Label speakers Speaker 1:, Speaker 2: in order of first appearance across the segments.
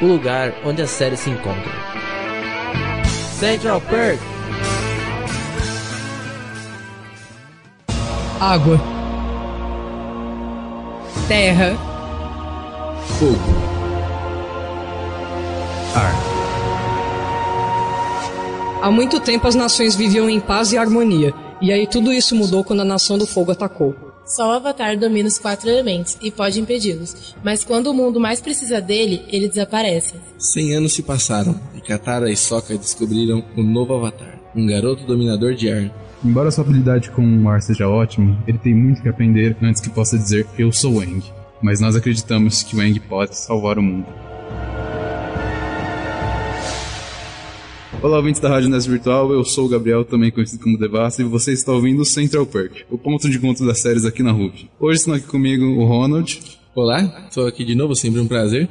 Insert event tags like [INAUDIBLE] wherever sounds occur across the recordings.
Speaker 1: o lugar onde a série se encontra. Central Perk.
Speaker 2: Água. Terra.
Speaker 3: Fogo. Ar.
Speaker 2: Há muito tempo as nações viviam em paz e harmonia, e aí tudo isso mudou quando a Nação do Fogo atacou.
Speaker 4: Só o Avatar domina os quatro elementos e pode impedi-los, mas quando o mundo mais precisa dele, ele desaparece.
Speaker 3: Cem anos se passaram e Katara e Sokka descobriram o novo Avatar, um garoto dominador de ar.
Speaker 5: Embora sua habilidade com o ar seja ótima, ele tem muito que aprender antes que possa dizer eu sou Aang. Mas nós acreditamos que o Aang pode salvar o mundo. Olá, ouvintes da Rádio Ness Virtual, eu sou o Gabriel, também conhecido como Devassa, e você está ouvindo o Central Perk, o ponto de encontro das séries aqui na RUP. Hoje estão aqui comigo o Ronald.
Speaker 3: Olá, estou aqui de novo, sempre um prazer.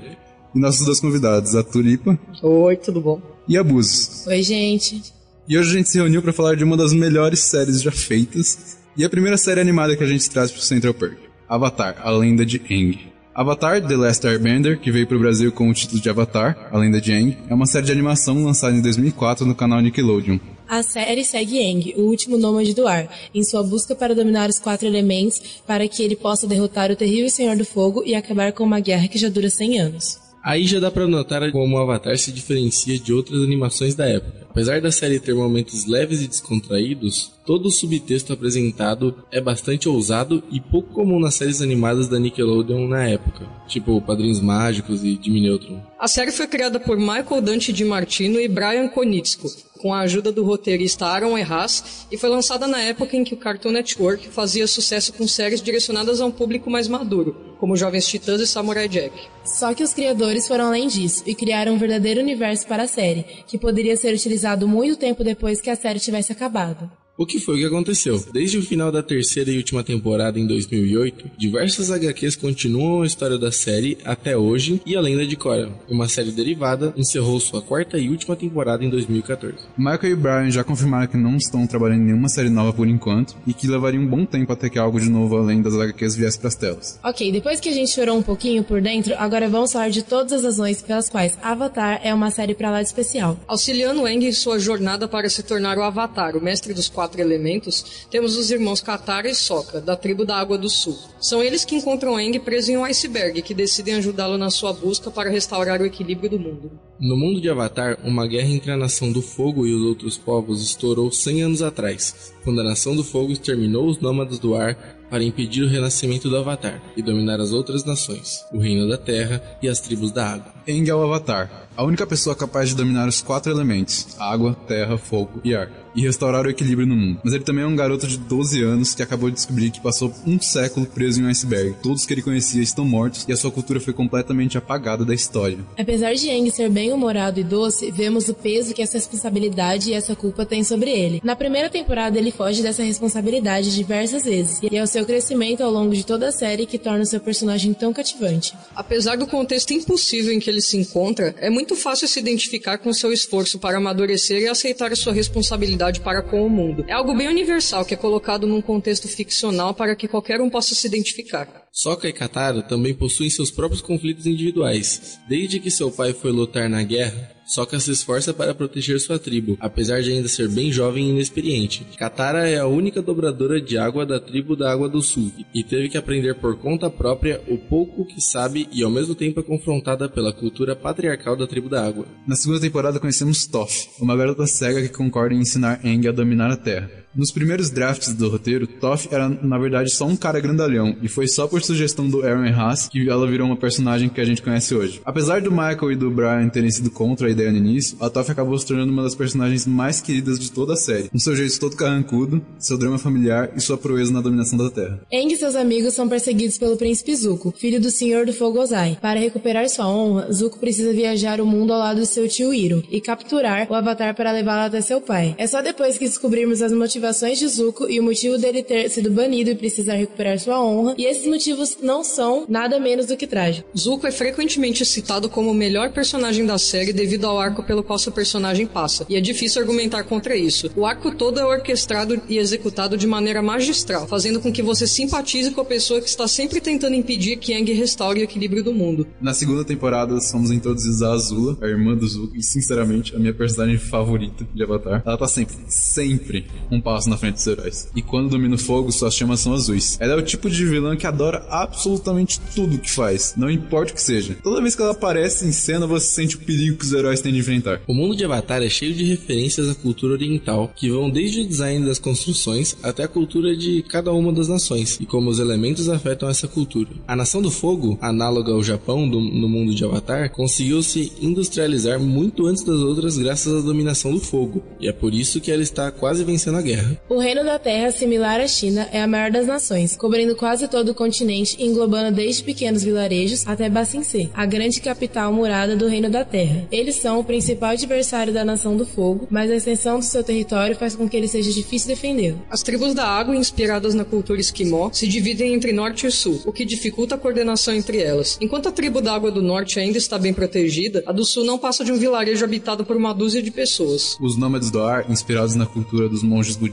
Speaker 5: E nossos dois convidados, a Tulipa.
Speaker 2: Oi, tudo bom?
Speaker 5: E a Buzos.
Speaker 4: Oi, gente.
Speaker 5: E hoje a gente se reuniu para falar de uma das melhores séries já feitas, e a primeira série animada que a gente traz para o Central Perk, Avatar, a Lenda de Aang. Avatar The Last Airbender, que veio para o Brasil com o título de Avatar, A Lenda de Aang, é uma série de animação lançada em 2004 no canal Nickelodeon.
Speaker 4: A série segue Aang, o último nômade do ar, em sua busca para dominar os quatro elementos para que ele possa derrotar o terrível Senhor do Fogo e acabar com uma guerra que já dura 100 anos.
Speaker 3: Aí já dá pra notar como o Avatar se diferencia de outras animações da época. Apesar da série ter momentos leves e descontraídos, todo o subtexto apresentado é bastante ousado e pouco comum nas séries animadas da Nickelodeon na época, tipo Padrinhos Mágicos e Jimmy Neutron.
Speaker 2: A série foi criada por Michael Dante DiMartino e Brian Konietzko, com a ajuda do roteirista Aaron Erras, e foi lançada na época em que o Cartoon Network fazia sucesso com séries direcionadas a um público mais maduro, como Jovens Titãs e Samurai Jack.
Speaker 4: Só que os criadores foram além disso e criaram um verdadeiro universo para a série, que poderia ser utilizado muito tempo depois que a série tivesse acabado.
Speaker 3: O que foi que aconteceu? Desde o final da terceira e última temporada em 2008, diversas HQs continuam a história da série até hoje e a lenda de Korra, uma série derivada, encerrou sua quarta e última temporada em 2014.
Speaker 5: Michael e Brian já confirmaram que não estão trabalhando em nenhuma série nova por enquanto e que levaria um bom tempo até que algo de novo além das HQs viesse para as telas.
Speaker 4: Ok, depois que a gente chorou um pouquinho por dentro, agora vamos falar de todas as razões pelas quais Avatar é uma série pra lá de especial.
Speaker 2: Auxiliando Aang em sua jornada para se tornar o Avatar, o mestre dos quatro elementos, temos os irmãos Katara e Sokka, da tribo da Água do Sul. São eles que encontram Aang preso em um iceberg, que decidem ajudá-lo na sua busca para restaurar o equilíbrio do mundo.
Speaker 3: No mundo de Avatar, uma guerra entre a Nação do Fogo e os outros povos estourou 100 anos atrás, quando a Nação do Fogo exterminou os Nômades do Ar para impedir o renascimento do Avatar e dominar as outras nações, o Reino da Terra e as tribos da Água.
Speaker 5: Aang é o Avatar, a única pessoa capaz de dominar os quatro elementos, água, terra, fogo e ar, e restaurar o equilíbrio no mundo. Mas ele também é um garoto de 12 anos que acabou de descobrir que passou um século preso em um iceberg. Todos que ele conhecia estão mortos e a sua cultura foi completamente apagada da história.
Speaker 4: Apesar de Aang ser bem-humorado e doce, vemos o peso que essa responsabilidade e essa culpa têm sobre ele. Na primeira temporada, ele foge dessa responsabilidade diversas vezes, e é o seu crescimento ao longo de toda a série que torna o seu personagem tão cativante.
Speaker 2: Apesar do contexto impossível em que ele se encontra, é muito fácil se identificar com seu esforço para amadurecer e aceitar a sua responsabilidade para com o mundo. É algo bem universal que é colocado num contexto ficcional para que qualquer um possa se identificar.
Speaker 3: Sokka e Katara também possuem seus próprios conflitos individuais. Desde que seu pai foi lutar na guerra, Sokka se esforça para proteger sua tribo, apesar de ainda ser bem jovem e inexperiente. Katara é a única dobradora de água da tribo da Água do Sul e teve que aprender por conta própria o pouco que sabe e ao mesmo tempo é confrontada pela cultura patriarcal da tribo da água.
Speaker 5: Na segunda temporada conhecemos Toph, uma garota cega que concorda em ensinar Aang a dominar a Terra. Nos primeiros drafts do roteiro, Toph era na verdade só um cara grandalhão, e foi só por sugestão do Aaron Haas que ela virou uma personagem que a gente conhece hoje. Apesar do Michael e do Brian terem sido contra a ideia no início, a Toph acabou se tornando uma das personagens mais queridas de toda a série, com seu jeito todo carrancudo, seu drama familiar e sua proeza na dominação da Terra.
Speaker 4: Aang e seus amigos são perseguidos pelo príncipe Zuko, filho do Senhor do Fogo Ozai. Para recuperar sua honra, Zuko precisa viajar o mundo ao lado do seu tio Iro e capturar o Avatar para levá-lo até seu pai. É só depois que descobrirmos as motivações motivações de Zuko e o motivo dele ter sido banido e precisar recuperar sua honra, e esses motivos não são nada menos do que trágicos.
Speaker 2: Zuko é frequentemente citado como o melhor personagem da série devido ao arco pelo qual seu personagem passa, e é difícil argumentar contra isso. O arco todo é orquestrado e executado de maneira magistral, fazendo com que você simpatize com a pessoa que está sempre tentando impedir que Aang restaure o equilíbrio do mundo.
Speaker 5: Na segunda temporada, somos introduzidos a Azula, a irmã do Zuko, e sinceramente, a minha personagem favorita de Avatar. Ela tá sempre, sempre um passo na frente dos heróis. E quando domina o fogo, suas chamas são azuis. Ela é o tipo de vilã que adora absolutamente tudo que faz, não importa o que seja. Toda vez que ela aparece em cena, você sente o perigo que os heróis têm de enfrentar.
Speaker 3: O mundo de Avatar é cheio de referências à cultura oriental, que vão desde o design das construções até a cultura de cada uma das nações e como os elementos afetam essa cultura. A Nação do Fogo, análoga ao Japão do, no mundo de Avatar, conseguiu se industrializar muito antes das outras graças à dominação do fogo, e é por isso que ela está quase vencendo a guerra.
Speaker 4: O Reino da Terra, similar à China, é a maior das nações, cobrindo quase todo o continente e englobando desde pequenos vilarejos até Bacincê, a grande capital murada do Reino da Terra. Eles são o principal adversário da Nação do Fogo, mas a extensão do seu território faz com que ele seja difícil defendê-lo.
Speaker 2: As tribos da água, inspiradas na cultura esquimó, se dividem entre norte e sul, o que dificulta a coordenação entre elas. Enquanto a tribo da água do norte ainda está bem protegida, a do sul não passa de um vilarejo habitado por uma dúzia de pessoas.
Speaker 5: Os nômades do ar, inspirados na cultura dos monges budistas,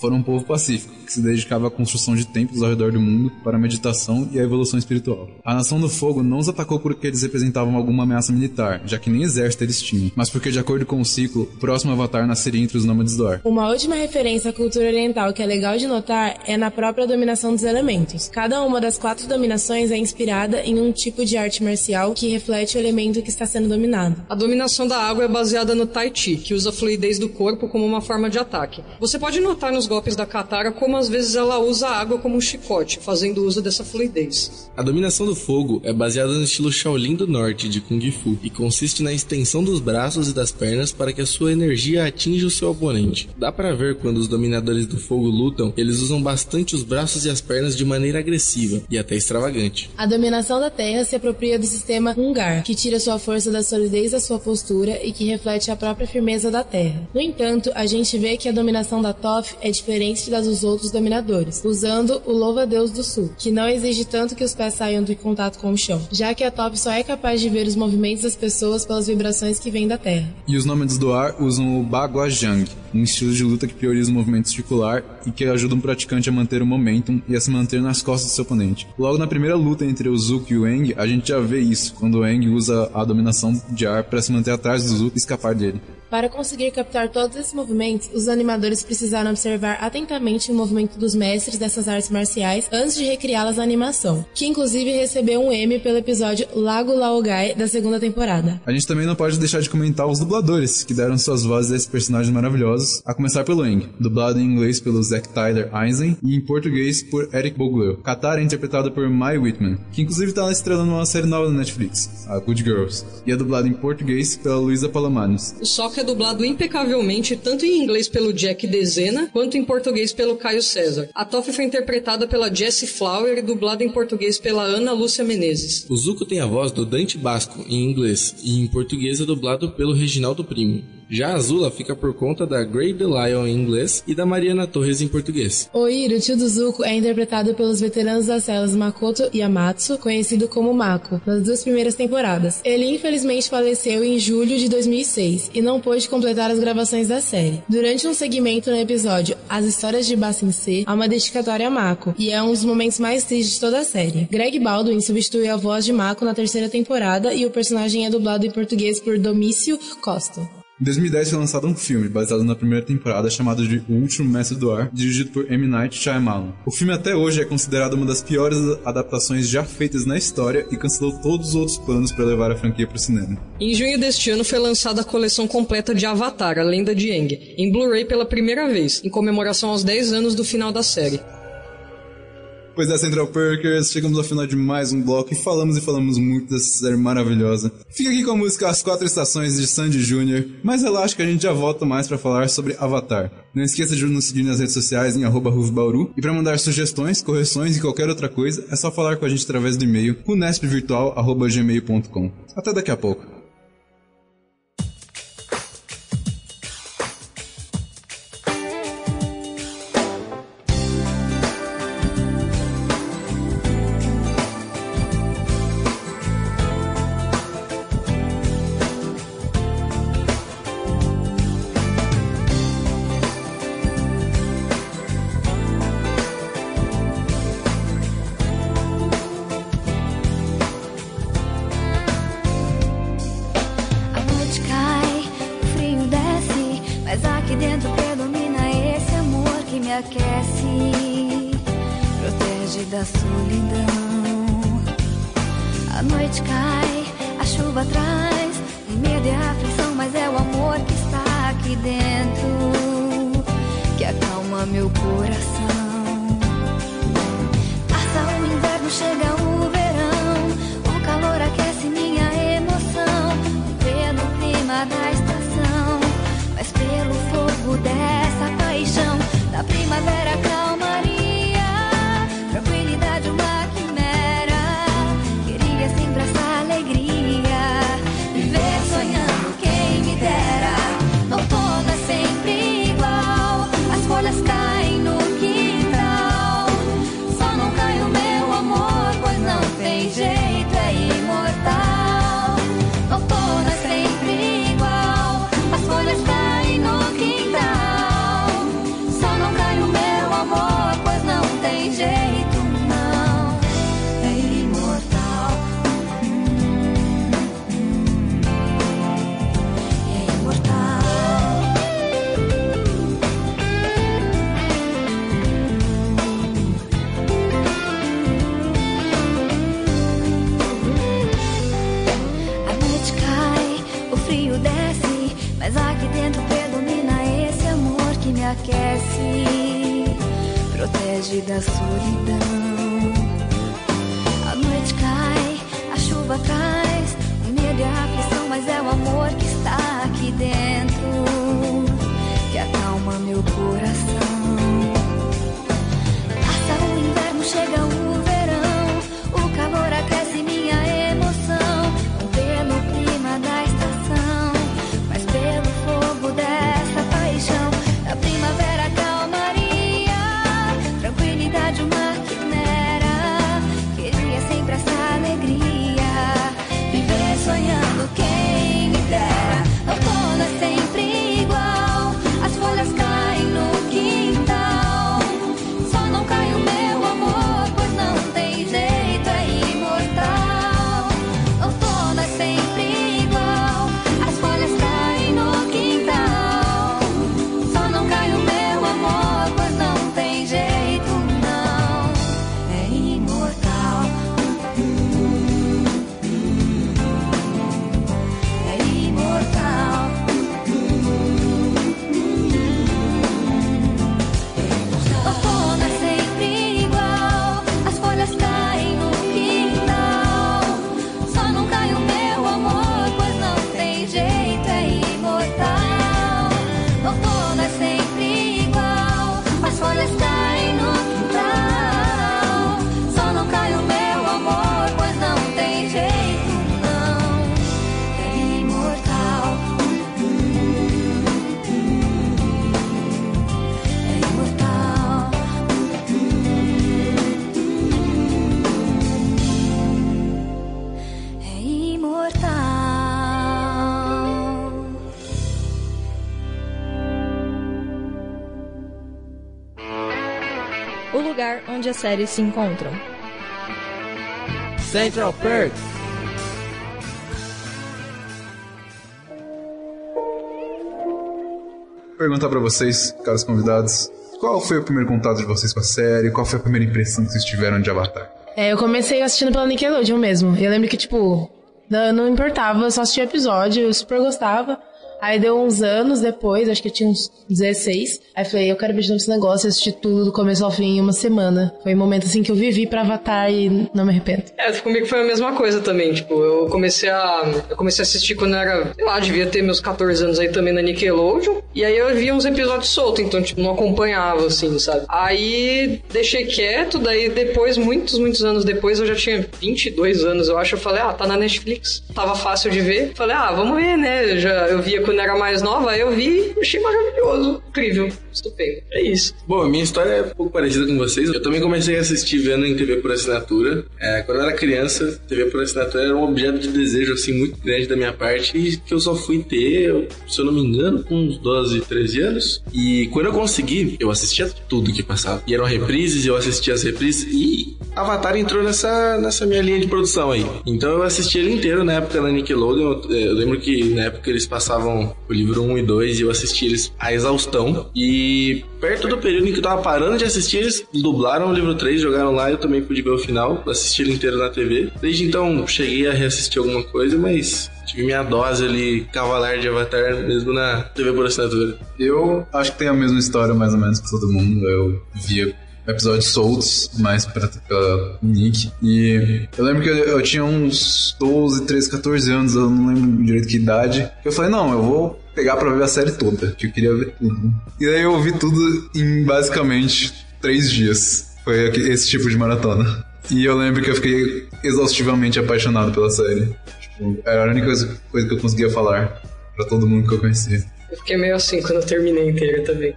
Speaker 5: foram um povo pacífico, que se dedicava à construção de templos ao redor do mundo para a meditação e a evolução espiritual. A Nação do Fogo não os atacou porque eles representavam alguma ameaça militar, já que nem exército eles tinham, mas porque, de acordo com o ciclo, o próximo avatar nasceria entre os nômades do ar.
Speaker 4: Uma última referência à cultura oriental que é legal de notar é na própria dominação dos elementos. Cada uma das quatro dominações é inspirada em um tipo de arte marcial que reflete o elemento que está sendo dominado.
Speaker 2: A dominação da água é baseada no Tai Chi, que usa a fluidez do corpo como uma forma de ataque. Você pode notar nos golpes da Katara como às vezes ela usa a água como um chicote, fazendo uso dessa fluidez.
Speaker 3: A dominação do fogo é baseada no estilo Shaolin do Norte de Kung Fu e consiste na extensão dos braços e das pernas para que a sua energia atinja o seu oponente. Dá para ver quando os dominadores do fogo lutam, eles usam bastante os braços e as pernas de maneira agressiva e até extravagante.
Speaker 4: A dominação da Terra se apropria do sistema Ungar, que tira sua força da solidez da sua postura e que reflete a própria firmeza da Terra. No entanto, a gente vê que a dominação da É diferente das dos outros dominadores, usando o louva-deus do sul, que não exige tanto que os pés saiam do contato com o chão, já que a Toph só é capaz de ver os movimentos das pessoas pelas vibrações que vêm da Terra.
Speaker 5: E os nômades do ar usam o Baguajang, um estilo de luta que prioriza o movimento circular e que ajuda um praticante a manter o momentum e a se manter nas costas do seu oponente. Logo na primeira luta entre o Zuko e o Aang, a gente já vê isso, quando o Aang usa a dominação de ar para se manter atrás do Zuko e escapar dele.
Speaker 4: Para conseguir captar todos esses movimentos, os animadores precisaram observar atentamente o movimento dos mestres dessas artes marciais antes de recriá-las na animação, que inclusive recebeu um Emmy pelo episódio Lago Laogai da segunda temporada.
Speaker 5: A gente também não pode deixar de comentar os dubladores, que deram suas vozes a esses personagens maravilhosos, a começar pelo Eng, dublado em inglês pelo Zack Tyler Eisen e em português por Eric Boglio. Katara é interpretado por Mai Whitman, que inclusive está estrelando uma série nova na Netflix, a Good Girls, e é dublado em português pela Luísa Palomares.
Speaker 2: É dublado impecavelmente tanto em inglês pelo Jack Dezena quanto em português pelo Caio César. A Toff foi interpretada pela Jessie Flower e dublada em português pela Ana Lúcia Menezes.
Speaker 3: O Zuko tem a voz do Dante Basco em inglês e em português é dublado pelo Reginaldo Primo. Já Azula fica por conta da Grey Lion em inglês e da Mariana Torres em português.
Speaker 4: O Iro, tio do Zuko, é interpretado pelos veteranos das celas Makoto Yamatsu, conhecido como Mako, nas duas primeiras temporadas. Ele infelizmente faleceu em julho de 2006 e não pôde completar as gravações da série. Durante um segmento no episódio As Histórias de Bassin C, há uma dedicatória a Mako, e é um dos momentos mais tristes de toda a série. Greg Baldwin substitui a voz de Mako na terceira temporada e o personagem é dublado em português por Domício Costa.
Speaker 5: Em 2010 foi lançado um filme baseado na primeira temporada chamado de O Último Mestre do Ar, dirigido por M. Night Shyamalan. O filme até hoje é considerado uma das piores adaptações já feitas na história e cancelou todos os outros planos para levar a franquia para o cinema.
Speaker 2: Em junho deste ano foi lançada a coleção completa de Avatar, a Lenda de Aang, em Blu-ray pela primeira vez, em comemoração aos 10 anos do final da série.
Speaker 5: Pois é, Central Perkers, chegamos ao final de mais um bloco e falamos e falamos muito dessa série maravilhosa. Fica aqui com a música As Quatro Estações de Sandy Jr., mas relaxa que a gente já volta mais para falar sobre Avatar. Não esqueça de nos seguir nas redes sociais em arroba Bauru, e para mandar sugestões, correções e qualquer outra coisa, é só falar com a gente através do e-mail runespvirtual.gmail.com. Até daqui a pouco.
Speaker 6: Lugar onde as séries se encontram.
Speaker 1: Central Perks.
Speaker 5: Perguntar pra vocês, caros convidados, qual foi o primeiro contato de vocês com a série? Qual foi a primeira impressão que vocês tiveram de Avatar?
Speaker 4: É, eu comecei assistindo pela Nickelodeon mesmo. Eu lembro que, tipo, não, não importava, eu só assistia episódio, eu super gostava. Aí deu uns anos depois, acho que eu tinha uns 16. Aí falei, eu quero ver de novo esse negócio, eu assisti tudo do começo ao fim em uma semana. Foi um momento assim que eu vivi pra Avatar e não me arrependo.
Speaker 2: É, comigo foi a mesma coisa também, tipo, eu comecei a eu comecei a assistir quando eu era, sei lá, devia ter meus 14 anos aí também na Nickelodeon, e aí eu via uns episódios soltos, então, tipo, não acompanhava, assim, sabe? Aí deixei quieto, daí depois, muitos, muitos anos depois, eu já tinha 22 anos, eu acho, eu falei, ah, tá na Netflix, tava fácil de ver, falei, ah, vamos ver, né, eu já, eu via quando era mais nova, eu vi, achei maravilhoso, incrível, estupendo, é isso.
Speaker 3: Bom, a minha história é um pouco parecida com vocês. Eu também comecei a assistir vendo em TV por assinatura. É, quando eu era criança, TV por assinatura era um objeto de desejo assim muito grande da minha parte e que eu só fui ter, se eu não me engano, com uns 12, 13 anos. E quando eu consegui, eu assistia tudo que passava. E eram reprises, eu assistia as reprises e Avatar entrou nessa, nessa minha linha de produção aí. Então eu assisti ele inteiro na época na Nickelodeon. Eu lembro que na época eles passavam lançaram o livro 1 e 2 e eu assisti eles à exaustão. E perto do período em que eu tava parando de assistir, eles dublaram o livro 3, jogaram lá e eu também pude ver o final, assisti ele inteiro na TV. Desde então, cheguei a reassistir alguma coisa, mas tive minha dose ali, cavalar de Avatar, mesmo na TV por assinatura.
Speaker 5: Eu acho que tem a mesma história mais ou menos que todo mundo. Eu via episódios soltos, mais pra, pela Nick. E eu lembro que eu, eu tinha uns 12, 13, 14 anos, eu não lembro direito que idade. Eu falei, não, eu vou pegar pra ver a série toda, que eu queria ver tudo. E daí eu vi tudo em basicamente três dias. Foi esse tipo de maratona. E eu lembro que eu fiquei exaustivamente apaixonado pela série. Tipo, era a única coisa, coisa que eu conseguia falar pra todo mundo que eu conhecia.
Speaker 2: Eu fiquei meio assim quando eu terminei inteira também.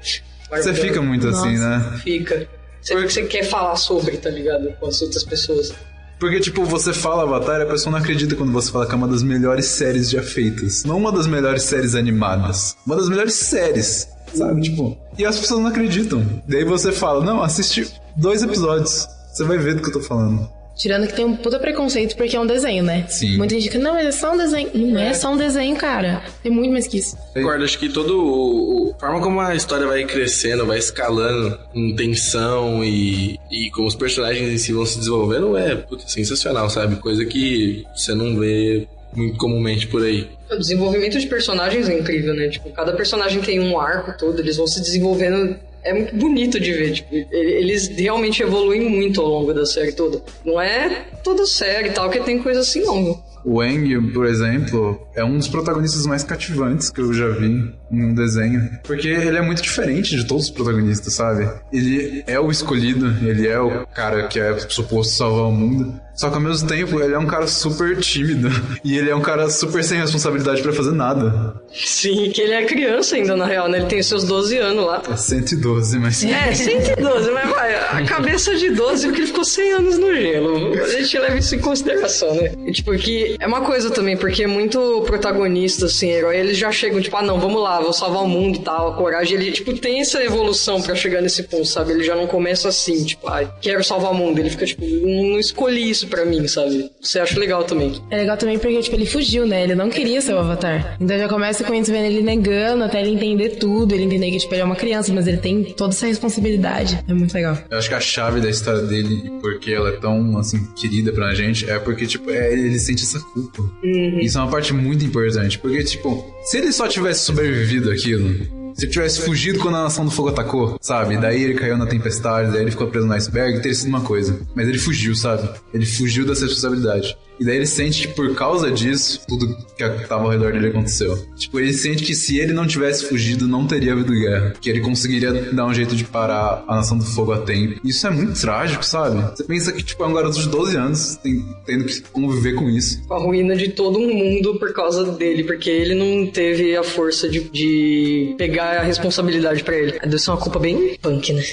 Speaker 5: Você fica muito assim, né?
Speaker 2: Fica. Você, você quer falar sobre, tá ligado? Com as outras pessoas.
Speaker 5: Porque, tipo, você fala Avatar e a pessoa não acredita quando você fala que é uma das melhores séries já feitas. Não uma das melhores séries animadas. Uma das melhores séries, sabe? Tipo, e as pessoas não acreditam. Daí você fala, não, assiste dois episódios. Você vai ver do que eu tô falando.
Speaker 4: Tirando que tem um puta preconceito porque é um desenho, né?
Speaker 5: Sim.
Speaker 4: Muita gente fica, não, mas é só um desenho. Não é só um desenho, cara. Tem muito mais que isso.
Speaker 3: Concordo, acho que todo o, o- a forma como a história vai crescendo, vai escalando em tensão e, e como os personagens em si vão se desenvolvendo é puta, sensacional, sabe? Coisa que você não vê muito comumente por aí.
Speaker 2: O desenvolvimento de personagens é incrível, né? Tipo, cada personagem tem um arco todo, eles vão se desenvolvendo. É muito bonito de ver, tipo, eles realmente evoluem muito ao longo da série toda. Não é toda série e tal que tem coisa assim, não.
Speaker 5: O Eng, por exemplo, é um dos protagonistas mais cativantes que eu já vi em um desenho. Porque ele é muito diferente de todos os protagonistas, sabe? Ele é o escolhido, ele é o cara que é suposto salvar o mundo. Só que ao mesmo tempo, ele é um cara super tímido. E ele é um cara super sem responsabilidade pra fazer nada.
Speaker 2: Sim, que ele é criança ainda, na real, né? Ele tem seus 12 anos lá.
Speaker 5: É 112, mas.
Speaker 2: É, 112, mas vai, a cabeça de 12 porque ele ficou 100 anos no gelo. A gente leva isso em consideração, né? E, tipo, que é uma coisa também, porque é muito protagonista, assim, herói, eles já chegam, tipo, ah, não, vamos lá, vou salvar o mundo e tal, a coragem. Ele, tipo, tem essa evolução pra chegar nesse ponto, sabe? Ele já não começa assim, tipo, ah, quero salvar o mundo. Ele fica, tipo, não escolhi isso pra mim, sabe? Você acha legal também.
Speaker 4: É legal também porque, tipo, ele fugiu, né? Ele não queria ser o Avatar. Então já começa com a gente vendo ele negando até ele entender tudo, ele entender que, tipo, ele é uma criança, mas ele tem toda essa responsabilidade. É muito legal.
Speaker 5: Eu acho que a chave da história dele, e porque ela é tão, assim, querida pra gente, é porque, tipo, é, ele sente essa culpa. Isso é uma parte muito importante. Porque, tipo, se ele só tivesse sobrevivido aquilo, se ele tivesse fugido quando a Nação do Fogo atacou, sabe? Daí ele caiu na tempestade, daí ele ficou preso no iceberg, teria sido uma coisa. Mas ele fugiu, sabe? Ele fugiu dessa responsabilidade. E daí ele sente que por causa disso, tudo que tava ao redor dele aconteceu. Tipo, ele sente que se ele não tivesse fugido, não teria havido guerra. Que ele conseguiria dar um jeito de parar a Nação do Fogo a tempo. Isso é muito trágico, sabe? Você pensa que, tipo, é um garoto de 12 anos tem- tendo que conviver com isso.
Speaker 2: A ruína de todo um mundo por causa dele, porque ele não teve a força de, de pegar a responsabilidade pra ele. Deve ser uma culpa bem punk, né?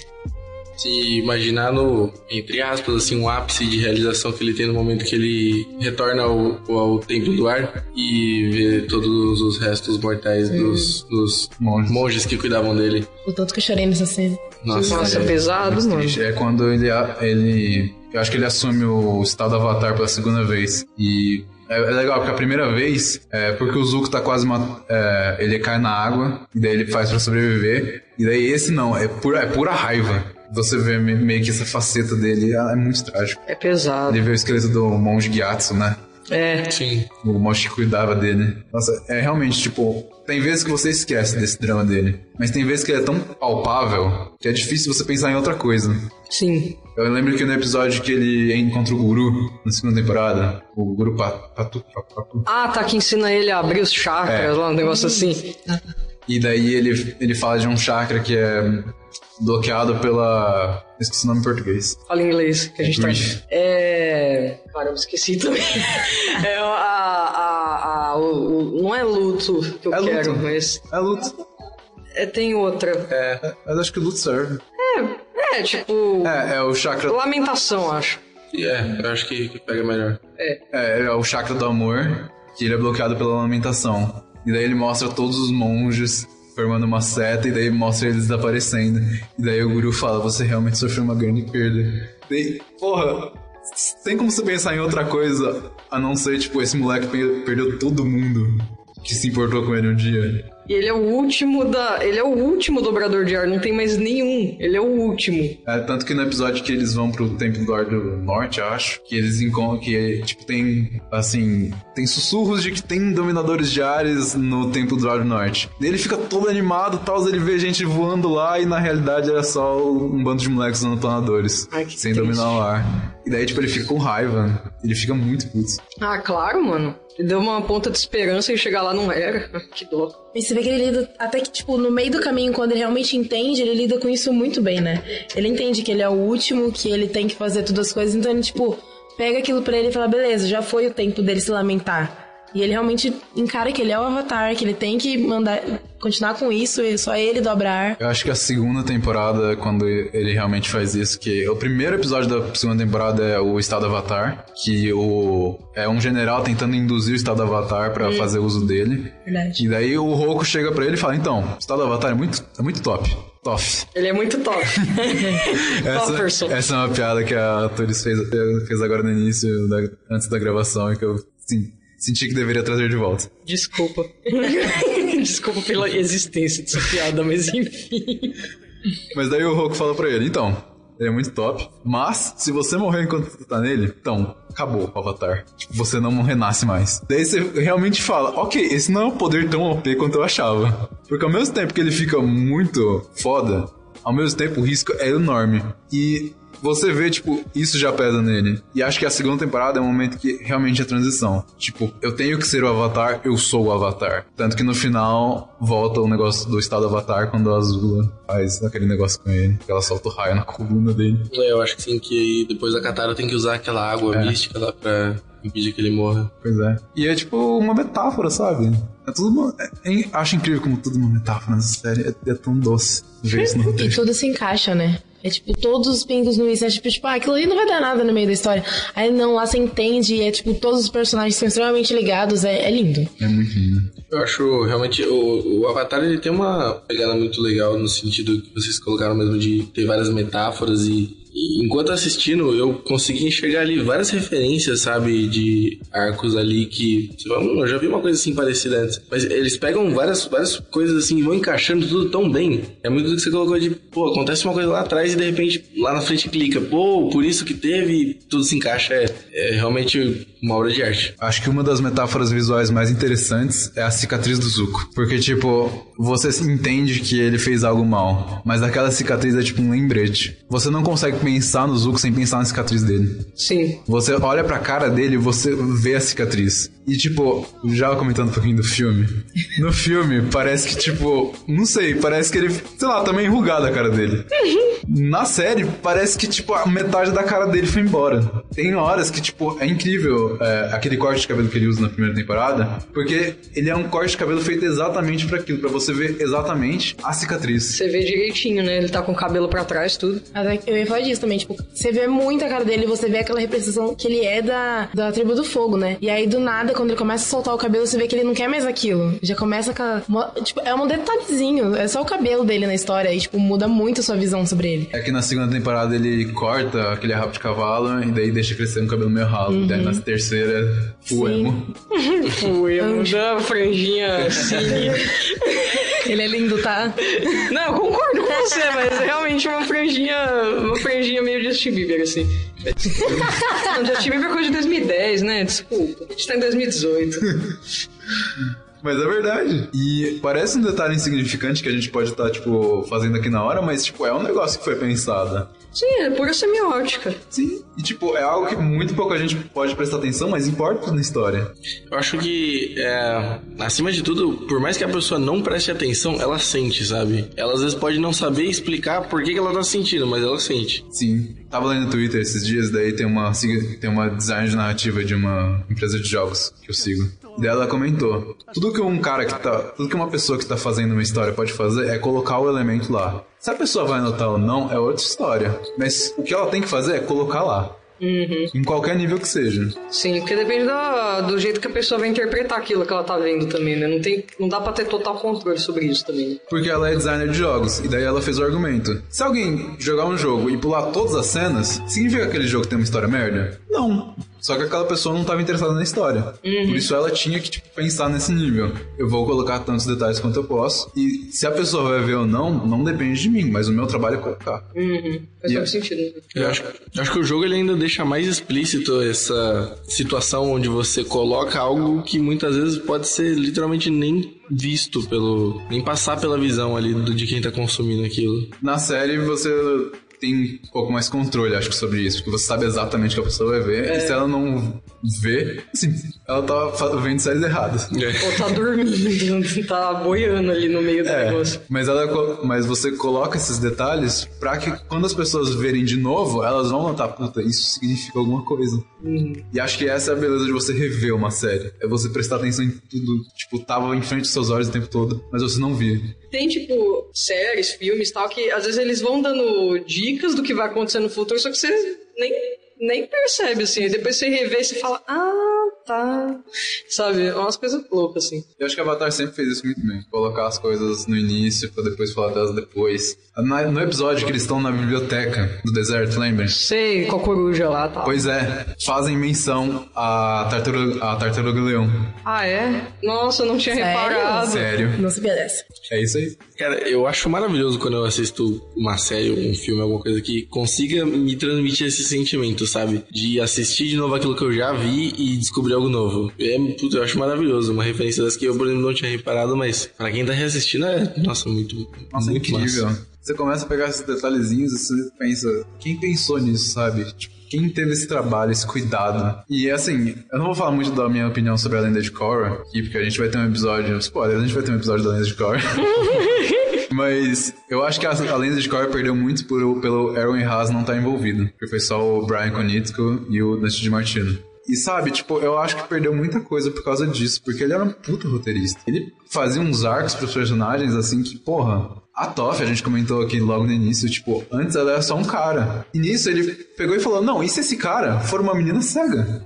Speaker 3: Se imaginar no, entre aspas, assim, um ápice de realização que ele tem no momento que ele retorna ao, ao templo do ar e vê todos os restos mortais dos, dos
Speaker 5: Monges.
Speaker 3: monges que cuidavam dele.
Speaker 4: O tanto que eu chorei nessa cena.
Speaker 3: Nossa,
Speaker 2: Nossa,
Speaker 3: é,
Speaker 2: pesado, mano.
Speaker 5: Triste. É quando ele, ele. Eu acho que ele assume o estado Avatar pela segunda vez. E é, é legal, porque a primeira vez é porque o Zuko tá quase. é, ele cai na água, e daí ele faz pra sobreviver. E daí esse não, é pura, é pura raiva. Você vê me- meio que essa faceta dele, é muito trágico.
Speaker 2: É pesado.
Speaker 5: Ele vê o esqueleto do monge Gyatso, né?
Speaker 2: É.
Speaker 3: sim.
Speaker 5: O monge que cuidava dele. Nossa, é realmente, tipo, tem vezes que você esquece desse drama dele. Mas tem vezes que ele é tão palpável que é difícil você pensar em outra coisa.
Speaker 2: Sim.
Speaker 5: Eu lembro que no episódio que ele encontra o Guru, na segunda temporada, o Guru Pa- Patu, Pa- Patu.
Speaker 2: Ah, tá, que ensina ele a abrir os chakras
Speaker 5: É.
Speaker 2: lá, um negócio assim.
Speaker 5: E daí ele, ele fala de um chakra que é bloqueado pela. Esqueci o nome em português.
Speaker 2: Fala em inglês, que a gente tá.
Speaker 5: Grief.
Speaker 2: É. Caramba, esqueci também. [LAUGHS] É a. a, a o, o- não é luto que eu
Speaker 5: É luto.
Speaker 2: quero, mas.
Speaker 5: É luto.
Speaker 2: É, tem outra.
Speaker 5: É, mas acho que o luto serve.
Speaker 2: É, tipo.
Speaker 5: É, é o chakra.
Speaker 2: Lamentação, acho.
Speaker 3: E É, eu acho que, que pega melhor.
Speaker 5: É, é o chakra do amor, que ele é bloqueado pela lamentação. E daí ele mostra todos os monges formando uma seta, e daí mostra eles desaparecendo. E daí o guru fala: Você realmente sofreu uma grande perda. Daí, porra, tem como você pensar em outra coisa a não ser, tipo, esse moleque pe- perdeu todo mundo. que se importou com ele um dia.
Speaker 2: E ele é o último da. Ele é o último dobrador de ar, não tem mais nenhum. Ele é o último.
Speaker 5: É, tanto que no episódio que eles vão pro Templo do Ar do Norte, acho, que eles encontram que, tipo, tem, assim, tem sussurros de que tem dominadores de ares no Templo do Ar do Norte. E ele fica todo animado, tal, ele vê gente voando lá e na realidade era só um bando de moleques usando planadores,
Speaker 2: Ai, que
Speaker 5: sem
Speaker 2: triste.
Speaker 5: dominar o ar. E daí, tipo, ele fica com raiva. Ele fica muito puto.
Speaker 2: Ah, claro, mano. Ele deu uma ponta de esperança e chegar lá não era. [LAUGHS] Que dó.
Speaker 4: E você vê que ele lida, até que, tipo, no meio do caminho, quando ele realmente entende, ele lida com isso muito bem, né? Ele entende que ele é o último, que ele tem que fazer todas as coisas, então ele, tipo, pega aquilo pra ele e fala, beleza, já foi o tempo dele se lamentar. E ele realmente encara que ele é o Avatar, que ele tem que mandar continuar com isso, e só ele dobrar.
Speaker 5: Eu acho que a segunda temporada, quando ele realmente faz isso, que o primeiro episódio da segunda temporada é o Estado Avatar, que o é um general tentando induzir o Estado Avatar pra fazer uso dele.
Speaker 4: Verdade.
Speaker 5: E daí o Roku chega pra ele e fala: "Então, o Estado Avatar é muito é muito top. Toff.
Speaker 2: Ele é muito top. [LAUGHS]
Speaker 5: Essa, essa é uma piada que a Turis fez, fez agora no início, da- antes da gravação, e que eu sim, senti que deveria trazer de volta.
Speaker 2: Desculpa. [LAUGHS] Desculpa pela existência dessa piada, mas enfim.
Speaker 5: Mas daí o Roku fala pra ele, então, ele é muito top, mas se você morrer enquanto tu tá nele, então, acabou o Avatar. Tipo, você não renasce mais. Daí você realmente fala, ok, esse não é um poder tão OP quanto eu achava. Porque ao mesmo tempo que ele fica muito foda, ao mesmo tempo o risco é enorme. E você vê, tipo, isso já pesa nele. E acho que a segunda temporada é um momento que realmente é transição. Tipo, eu tenho que ser o Avatar, eu sou o Avatar. Tanto que no final volta o negócio do estado Avatar quando a Azula faz aquele negócio com ele. Que ela solta o raio na coluna dele.
Speaker 3: É, eu acho que sim, que aí depois da Katara tem que usar aquela água
Speaker 5: É.
Speaker 3: mística lá pra impedir que ele morra.
Speaker 5: Pois é. E é tipo uma metáfora, sabe? É tudo uma... é- é- acho incrível como tudo é uma metáfora nessa série. É, é tão doce ver isso no
Speaker 4: E tudo se encaixa, né? É tipo, todos os pingos no is, é tipo, tipo, ah, aquilo ali não vai dar nada no meio da história. Aí não, lá você entende, e é tipo, todos os personagens são extremamente ligados, é, é lindo.
Speaker 5: É muito lindo.
Speaker 3: Eu acho realmente o, o Avatar ele tem uma pegada muito legal no sentido que vocês colocaram mesmo de ter várias metáforas e enquanto assistindo eu consegui enxergar ali várias referências, sabe, de arcos ali que você fala, "Hum, eu já vi uma coisa assim parecida antes, mas eles pegam várias várias coisas assim e vão encaixando tudo tão bem. É muito do que você colocou de, pô, acontece uma coisa lá atrás e de repente lá na frente clica, pô, por isso que teve, tudo se encaixa, é, é realmente uma obra de arte.
Speaker 5: Acho que uma das metáforas visuais mais interessantes é a cicatriz do Zuko. Porque, tipo, você entende que ele fez algo mal, mas aquela cicatriz é tipo um lembrete. Você não consegue pensar no Zuko sem pensar na cicatriz dele.
Speaker 2: Sim.
Speaker 5: Você olha pra cara dele e você vê a cicatriz. E, tipo, já comentando um pouquinho do filme. No filme, parece que, tipo, não sei, parece que ele, sei lá, tá meio enrugado a cara dele. Na série, parece que, tipo, a metade da cara dele foi embora. Tem horas que, tipo, é incrível é, aquele corte de cabelo que ele usa na primeira temporada, porque ele é um corte de cabelo feito exatamente pra aquilo, pra você ver exatamente a cicatriz.
Speaker 2: Você vê direitinho, né? Ele tá com o cabelo pra trás, tudo.
Speaker 4: Até eu ia falar disso também, tipo, você vê muito a cara dele, você vê aquela representação que ele é da, da tribo do fogo, né? E aí, do nada, quando ele começa a soltar o cabelo, você vê que ele não quer mais aquilo. Já começa com a, mo- Tipo, é um detalhezinho, é só o cabelo dele na história e, tipo, muda muito a sua visão sobre ele.
Speaker 5: É que na segunda temporada ele corta aquele rabo de cavalo e daí deixa crescer um cabelo meio ralo. Daí na terceira, o
Speaker 4: Sim.
Speaker 5: emo. [LAUGHS]
Speaker 2: Fui, da franjinha assim. [LAUGHS]
Speaker 4: Ele é lindo, tá?
Speaker 2: Não, eu concordo com você, mas é realmente uma franjinha. Uma franjinha meio Justin Bieber, assim. Não, Justin Bieber é coisa de 2010, né? Desculpa. A gente tá em 2018. [LAUGHS]
Speaker 5: Mas é verdade. E parece um detalhe insignificante que a gente pode estar, tipo, fazendo aqui na hora, mas, tipo, é um negócio que foi pensado.
Speaker 2: Sim, é pura semiótica.
Speaker 5: Sim. E, tipo, é algo que muito pouca gente pode prestar atenção, mas importa na história.
Speaker 3: Eu acho que, é, acima de tudo, por mais que a pessoa não preste atenção, ela sente, sabe? Ela às vezes pode não saber explicar por que, que ela tá sentindo, mas ela sente.
Speaker 5: Sim. Tava lendo no Twitter esses dias, daí tem uma, tem uma design de narrativa de uma empresa de jogos que eu sigo. E daí ela comentou: tudo que um cara que tá. Tudo que uma pessoa que tá fazendo uma história pode fazer é colocar o elemento lá. Se a pessoa vai notar ou não, é outra história. Mas o que ela tem que fazer é colocar lá. Em qualquer nível que seja.
Speaker 2: Sim, porque depende da- do jeito que a pessoa vai interpretar aquilo que ela tá vendo também, né? Não, tem, não dá pra ter total controle sobre isso também. né?
Speaker 5: Porque ela é designer de jogos, e daí ela fez o argumento. Se alguém jogar um jogo e pular todas as cenas, significa que aquele jogo tem uma história merda? Não. Só que aquela pessoa não estava interessada na história. Por isso ela tinha que tipo, pensar nesse nível. Eu vou colocar tantos detalhes quanto eu posso. E se a pessoa vai ver ou não, não depende de mim, mas o meu trabalho é colocar.
Speaker 2: Uhum. Faz todo sentido.
Speaker 3: Eu acho, eu acho que o jogo ele ainda deixa mais explícito essa situação onde você coloca algo que muitas vezes pode ser literalmente nem visto pelo. nem passar pela visão ali do, de quem tá consumindo aquilo.
Speaker 5: Na série você tem um pouco mais controle, acho que, sobre isso, porque você sabe exatamente o que a pessoa vai ver. E se ela não vê, assim, ela tá vendo séries erradas.
Speaker 2: Ou tá dormindo, [LAUGHS] tá boiando ali no meio do
Speaker 5: É,
Speaker 2: negócio.
Speaker 5: mas, ela, mas você coloca esses detalhes pra que quando as pessoas verem de novo, elas vão notar, puta, isso significa alguma coisa. E acho que essa é a beleza de você rever uma série. É você prestar atenção em tudo. Tipo, tava em frente dos seus olhos o tempo todo, mas você não via.
Speaker 2: Tem, tipo, séries, filmes e tal, que às vezes eles vão dando dicas do que vai acontecer no futuro, só que você nem, nem percebe, assim. Aí depois você revê e você fala, ah, tá. Sabe? É umas coisas loucas, assim.
Speaker 5: Eu acho que Avatar sempre fez isso muito bem. Colocar as coisas no início pra depois falar delas depois. Na- No episódio que eles estão na biblioteca do deserto, lembra?
Speaker 2: Sei, com a coruja lá tal.
Speaker 5: Pois é, fazem menção à tartaruga, à tartaruga leão.
Speaker 2: Ah, é? Nossa, eu não tinha
Speaker 4: Sério?
Speaker 2: reparado.
Speaker 5: Sério.
Speaker 4: Não sabia dessa.
Speaker 5: É isso aí.
Speaker 3: Cara, eu acho maravilhoso quando eu assisto uma série, um filme, alguma coisa que consiga me transmitir esse sentimento, sabe? De assistir de novo aquilo que eu já vi e descobrir algo novo. É, puta, eu acho maravilhoso. Uma referência das que eu, por exemplo, não tinha reparado, mas pra quem tá reassistindo é, nossa, muito,
Speaker 5: Nossa,
Speaker 3: muito
Speaker 5: incrível.
Speaker 3: massa.
Speaker 5: Você começa a pegar esses detalhezinhos e você pensa, quem pensou nisso, sabe? Tipo, quem teve esse trabalho, esse cuidado. E assim, eu não vou falar muito da minha opinião sobre a lenda de Korra aqui, porque a gente vai ter um episódio. Spoiler, a gente vai ter um episódio da lenda de Korra. [LAUGHS] Mas eu acho que a, a lenda de Korra perdeu muito por, pelo Erwin Haas não estar envolvido. Porque foi só o Brian Konitsko e o Dante de Martino. E sabe, tipo, eu acho que perdeu muita coisa por causa disso, porque ele era um puta roteirista. Ele fazia uns arcos pros personagens assim que, porra, a Toph, a gente comentou aqui logo no início, tipo, antes ela era só um cara. E nisso ele pegou e falou: Não, e se esse cara for uma menina cega?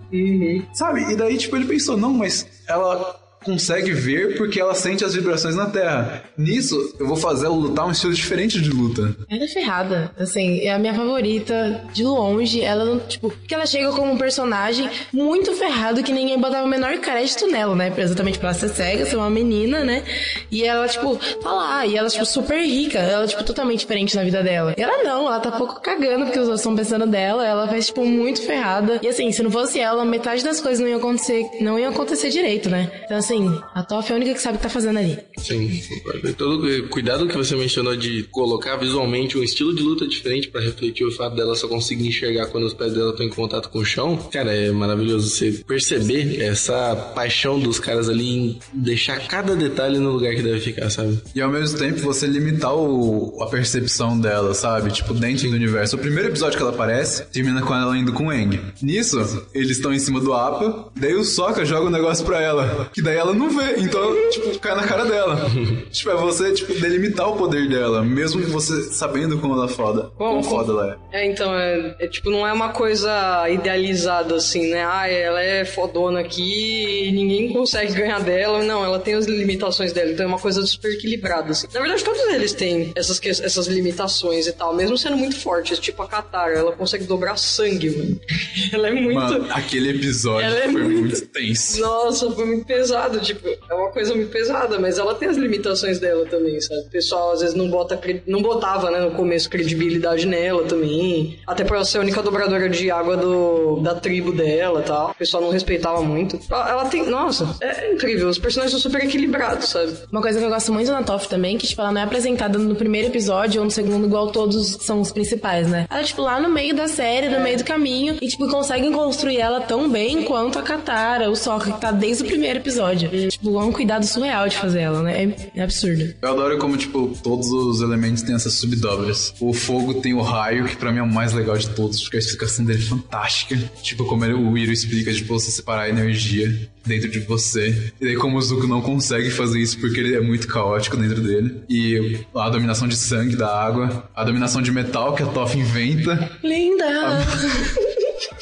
Speaker 5: Sabe? E daí, tipo, ele pensou: Não, mas ela consegue ver porque ela sente as vibrações na Terra. Nisso, eu vou fazer ela lutar um estilo diferente de luta.
Speaker 4: Ela é ferrada. Assim, é a minha favorita de longe. Ela tipo, porque ela chega como um personagem muito ferrado que ninguém botava o menor crédito nela, né? Exatamente pra ela ser cega, ser uma menina, né? E ela, tipo, tá lá. E ela, tipo, super rica. Ela, tipo, totalmente diferente na vida dela. E ela não, ela tá pouco cagando porque os outros estão pensando dela. Ela faz, tipo, muito ferrada. E assim, se não fosse ela, metade das coisas não iam acontecer, não iam acontecer direito, né? Então, assim, a Toff é a única que sabe o que tá fazendo ali.
Speaker 3: Sim, concordo. E Todo o cuidado que você mencionou de colocar visualmente um estilo de luta diferente pra refletir o fato dela só conseguir enxergar quando os pés dela estão em contato com o chão, cara, é maravilhoso você perceber essa paixão dos caras ali em deixar cada detalhe no lugar que deve ficar, sabe?
Speaker 5: E ao mesmo tempo você limitar o, a percepção dela, sabe? Tipo, dentro do universo. O primeiro episódio que ela aparece termina com ela indo com o Eng. Nisso, eles estão em cima do Apa, daí o Sokka joga um negócio pra ela, que daí ela não vê, então, tipo, cai na cara dela. [LAUGHS] tipo, é você, tipo, delimitar o poder dela, mesmo você sabendo como ela é foda.
Speaker 2: Bom,
Speaker 5: Quão foda ela é.
Speaker 2: É, então, é, é, tipo, não é uma coisa idealizada assim, né? Ah, ela é fodona aqui e ninguém consegue ganhar dela. Não, ela tem as limitações dela, então é uma coisa super equilibrada, assim. Na verdade, todos eles têm essas, essas limitações e tal, mesmo sendo muito fortes, tipo a Katara, ela consegue dobrar sangue, mano. [LAUGHS] ela é muito.
Speaker 5: Mano, aquele episódio
Speaker 2: Ela é
Speaker 5: foi
Speaker 2: muito-
Speaker 5: muito tenso.
Speaker 2: Nossa, foi muito pesado, tipo, é uma coisa muito pesada, mas ela tem as limitações dela também, sabe? O pessoal às vezes não bota, não botava, né, no começo credibilidade nela também. Até por ela ser a única dobradora de água do, da tribo dela e tal. O pessoal não respeitava muito. Ela, tem, nossa, é incrível, os personagens são super equilibrados, sabe?
Speaker 4: Uma coisa que eu gosto muito na Toff também, que, tipo, ela não é apresentada no primeiro episódio ou no segundo, igual todos são os principais, né? Ela é, tipo, lá no meio da série, no meio do caminho, e, tipo, conseguem construir ela tão bem quanto a Katara, o Sokka, que tá desde o primeiro episódio. Tipo, é um cuidado surreal de fazer ela, né? É, absurdo.
Speaker 5: Eu adoro como, tipo, todos os elementos têm essas subdobras. O fogo tem o raio, que pra mim é o mais legal de todos, porque a explicação dele é fantástica. Tipo, como ele- o Iro explica, tipo, você separar a energia dentro de você. E daí como o Zuko não consegue fazer isso porque ele é muito caótico dentro dele. E a dominação de sangue da água, a dominação de metal que a Toph inventa.
Speaker 4: Linda!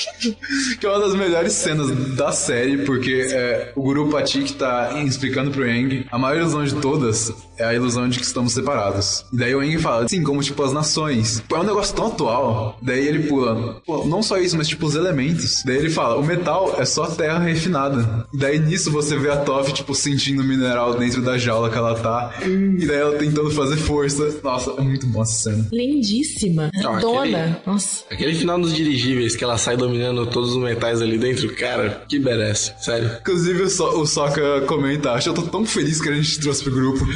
Speaker 4: [LAUGHS]
Speaker 5: que é uma das melhores cenas da série, porque é, o Guru Patik tá explicando pro Aang a maior ilusão de todas é a ilusão de que estamos separados. E daí o Aang fala, assim, como tipo as nações. Pô, é um negócio tão atual. Daí ele pula, pô, não só isso, mas tipo os elementos. Daí ele fala, o metal é só terra refinada. E daí nisso você vê a Toph, tipo, sentindo o mineral dentro da jaula que ela tá. E daí ela tentando fazer força. Nossa, é muito bom essa cena.
Speaker 4: Lindíssima.
Speaker 3: Não,
Speaker 4: Dona.
Speaker 3: aquele-
Speaker 4: Nossa.
Speaker 3: Aquele final dos dirigíveis que ela sai dominando todos os metais ali dentro, cara, que merece, sério.
Speaker 5: Inclusive o, so o Sokka comenta, acho que eu tô tão feliz que a gente trouxe pro grupo. [LAUGHS]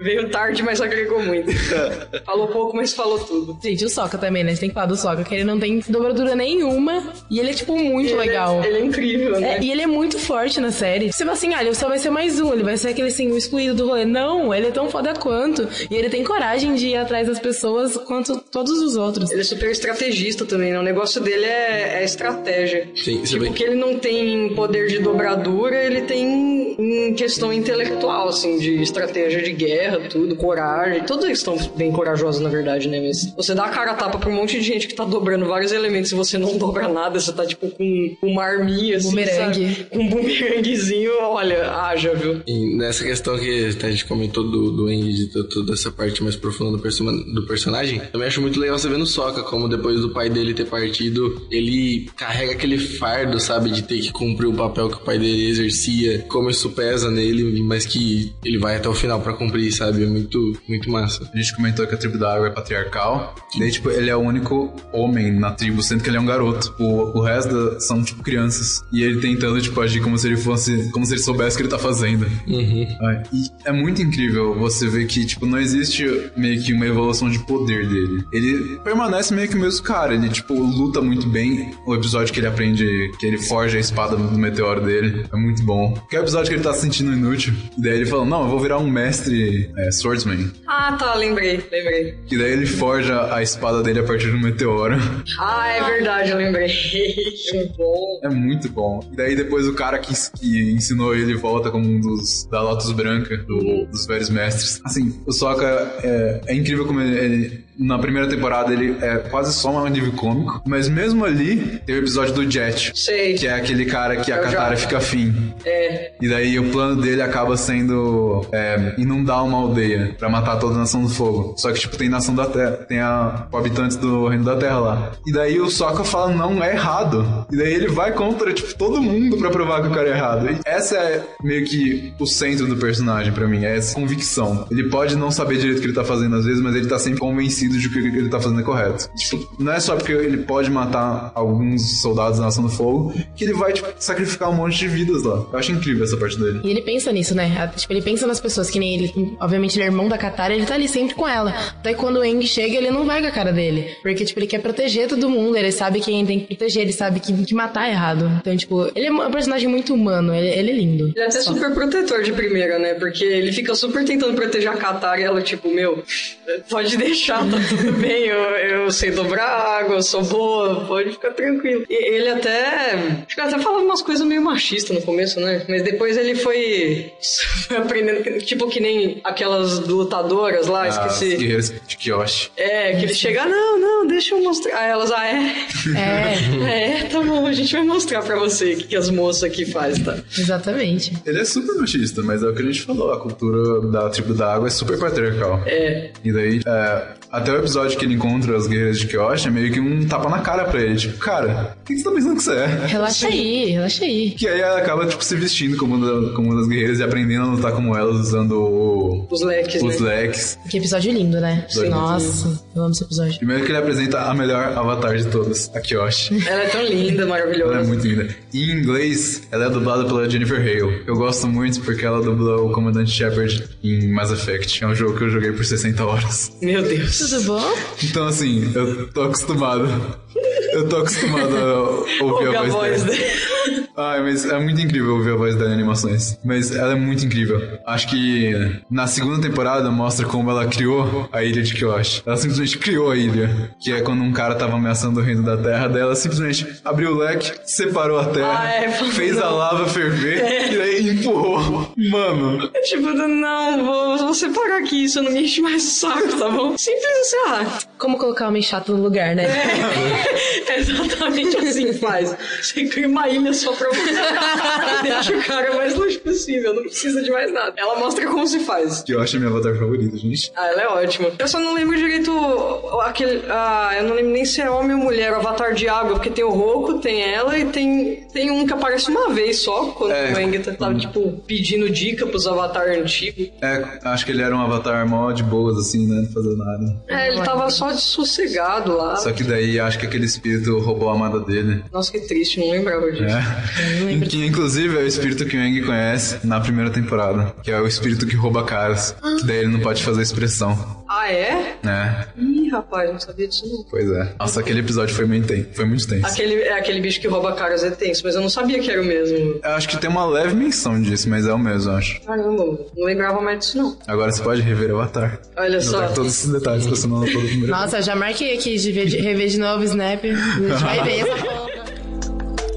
Speaker 2: Veio tarde, mas agregou muito. [LAUGHS] falou pouco, mas falou tudo.
Speaker 4: Gente, o Sokka também, né? A gente tem que falar do Sokka, que ele não tem dobradura nenhuma. E ele é, tipo, muito
Speaker 2: Ele é-
Speaker 4: legal.
Speaker 2: Ele é incrível, né?
Speaker 4: É, e ele é muito forte na série. Você fala assim, ah, ele só vai ser mais um, ele vai ser aquele assim, o excluído do rolê. Não, ele é tão foda quanto. E ele tem coragem de ir atrás das pessoas quanto todos os outros.
Speaker 2: Ele é super estrategista também, né? O negócio dele é, é estratégia.
Speaker 3: Sim, você
Speaker 2: tipo,
Speaker 3: vê-
Speaker 2: que ele não tem poder de dobradura, ele tem em questão intelectual, assim, de estratégia de guerra, tudo, coragem. Todos eles estão bem corajosos, na verdade, né? Mas você dá a cara a tapa pra um monte de gente que tá dobrando vários elementos e você não [LAUGHS] dobra nada, você tá, tipo, com uma arminha, assim,
Speaker 4: Bumerangue.
Speaker 2: sabe? Com um bumeranguezinho, olha, haja, viu?
Speaker 3: E nessa questão que a gente comentou do, do Aang, de to- toda essa parte mais profunda do, perso- do personagem, também acho muito legal você ver no Sokka, como depois do pai dele ter partido, ele carrega aquele fardo, sabe, de ter que cumprir o papel que o pai dele exercia, como isso pesa nele, mas que ele vai até o final pra cumprir, sabe? É muito, muito massa.
Speaker 5: A gente comentou que a tribo da água é patriarcal. Daí, tipo, ele é o único homem na tribo, sendo que ele é um garoto. O, o resto são, tipo, crianças. E ele tentando, tipo, agir como se ele fosse... Como se ele soubesse o que ele tá fazendo. Ai, E é muito incrível você ver que, tipo, não existe meio que uma evolução de poder dele. Ele permanece meio que o mesmo cara. Ele, tipo, luta muito bem. O episódio que ele aprende, que ele forja a espada do meteoro dele, é muito bom. Que é o episódio que ele tá se sentindo inútil. E daí ele fala, não, eu vou virar um mestre é, swordsman.
Speaker 2: Ah, tá, lembrei, lembrei.
Speaker 5: E daí ele forja a espada dele a partir do meteoro.
Speaker 2: Ah, é verdade, eu lembrei. Que [LAUGHS] bom.
Speaker 5: É muito bom. E daí depois o cara que, que ensinou ele volta como um dos da Lotus Branca, do- dos velhos mestres. Assim, o Sokka é, é incrível como ele, ele- na primeira temporada ele é quase só um alívio cômico, mas mesmo ali tem o episódio do Jet,
Speaker 2: Sei.
Speaker 5: que é aquele cara que a
Speaker 2: Eu já-
Speaker 5: Katara fica afim.
Speaker 2: É,
Speaker 5: E daí o plano dele acaba sendo é, inundar uma aldeia pra matar toda a nação do fogo. Só que, tipo, tem nação da terra, tem a, habitantes do reino da terra lá. E daí o Sokka fala, não, é errado. E daí ele vai contra, tipo, todo mundo pra provar que o cara é errado. E essa é meio que o centro do personagem pra mim, é essa convicção. Ele pode não saber direito o que ele tá fazendo às vezes, mas ele tá sempre convencido de que o que ele tá fazendo é correto. Tipo, não é só porque ele pode matar alguns soldados da Nação do Fogo que ele vai, tipo, sacrificar um monte de vidas lá. Eu acho incrível essa parte dele.
Speaker 4: E ele pensa nisso, né? Tipo, ele pensa nas pessoas, que nem ele. Obviamente, ele é irmão da Katara, ele tá ali sempre com ela. Daí quando o Aang chega, ele não vai com a cara dele. Porque, tipo, ele quer proteger todo mundo, ele sabe quem tem que proteger, ele sabe que, que matar é errado. Então, tipo, ele é um personagem muito humano, ele, ele é lindo.
Speaker 2: Ele é até super protetor de primeira, né? Porque ele fica super tentando proteger a Katara e ela, tipo, meu, pode deixar, tá tudo bem, eu, eu sei dobrar água, eu sou boa, pode ficar tranquilo. E ele até. Acho que ele até falava umas coisas meio machistas no começo, né? Mas depois ele foi, [LAUGHS] foi aprendendo, tipo que nem aquelas lutadoras lá,
Speaker 5: As
Speaker 2: esqueci.
Speaker 5: guerreiras de Kyoshi.
Speaker 2: É, que ele chega, não, não, deixa eu mostrar. Aí elas, ah, é?
Speaker 4: É, [LAUGHS]
Speaker 2: É, tá bom, a gente vai mostrar pra você o que, que as moças aqui fazem, tá?
Speaker 4: exatamente.
Speaker 5: Ele é super machista, mas é o que a gente falou. A cultura da tribo da água é super patriarcal.
Speaker 2: É.
Speaker 5: E daí, é, até o episódio que ele encontra as guerreiras de Kyoshi é meio que um tapa na cara pra ele. Tipo, cara, o que você tá pensando que você é?
Speaker 4: Relaxa aí, relaxa aí.
Speaker 5: Que aí ela acaba, tipo, se vestindo como uma, da- como uma das guerreiras e aprendendo a lutar como elas, usando o-
Speaker 2: Os leques,
Speaker 5: os
Speaker 2: né?
Speaker 5: leques.
Speaker 4: Que episódio lindo, né?
Speaker 5: Sim.
Speaker 4: Nossa, eu amo esse episódio.
Speaker 5: Primeiro que ele apresenta a melhor avatar de todas, a Kyoshi.
Speaker 2: Ela é tão linda, maravilhosa.
Speaker 5: Ela é muito linda. E em inglês, ela é dublada pela Jennifer Hale. Eu gosto muito porque ela dublou o Comandante Shepard em Mass Effect. É um jogo que eu joguei por 60 horas.
Speaker 2: Meu Deus.
Speaker 4: Tudo bom?
Speaker 5: Então, assim, eu tô acostumado. Eu tô acostumado a ouvir a voz, dela.
Speaker 2: dele.
Speaker 5: Ai, mas é muito incrível ouvir a voz dela em animações. Mas ela é muito incrível. Acho que na segunda temporada mostra como ela criou a ilha de Kyoshi. Ela simplesmente criou a ilha. Que é quando um cara tava ameaçando o reino da terra dela, simplesmente abriu o leque, separou a terra,
Speaker 2: Ah, é,
Speaker 5: fez a lava ferver e aí empurrou. Mano,
Speaker 2: tipo, não, vou, vou separar aqui, isso não me enche mais o saco, tá bom? Simples assim, ah,
Speaker 4: Como colocar homem chato no lugar, né? [LAUGHS]
Speaker 2: É exatamente assim que faz. Você cria uma ilha só pra você. [LAUGHS] Deixa o cara o mais longe possível, não precisa de mais nada. Ela mostra como se faz.
Speaker 5: Que eu acho a minha avatar favorita, gente.
Speaker 2: Ah, ela é ótima. Eu só não lembro direito aquele. Ah, eu não lembro nem se é homem ou mulher, o avatar de água, porque tem o Roku, tem ela e tem, tem um que aparece uma vez só, quando
Speaker 5: É.
Speaker 2: o Aang tá, tava, tipo, pedindo dica pros avatar antigos.
Speaker 5: É, acho que ele era um avatar mó de boas, assim, né? Não fazendo nada.
Speaker 2: É, ele tava só sossegado lá.
Speaker 5: Só que daí acho que aquele espírito roubou a amada dele.
Speaker 2: Nossa, que triste, não lembrava disso.
Speaker 5: É. Que inclusive é o espírito que o Aang conhece na primeira temporada. Que é o espírito que rouba caras. Que daí ele não pode fazer expressão.
Speaker 2: Ah, é?
Speaker 5: né?
Speaker 2: Ih, rapaz, não sabia disso não.
Speaker 5: Pois é. Nossa, aquele episódio foi muito tenso. Foi muito tenso.
Speaker 2: Aquele, é aquele bicho que rouba caras é tenso, mas eu não sabia que era o mesmo.
Speaker 5: Eu acho que tem uma leve menção disso, mas é o mesmo, eu acho.
Speaker 2: Caramba, não lembrava mais disso não.
Speaker 5: Agora você pode rever o Avatar.
Speaker 2: Olha só.
Speaker 5: Notar todos esses detalhes que você não notou no primeiro
Speaker 4: Nossa, já marquei aqui de ver- de rever de novo o Snap. A gente vai ver essa porra.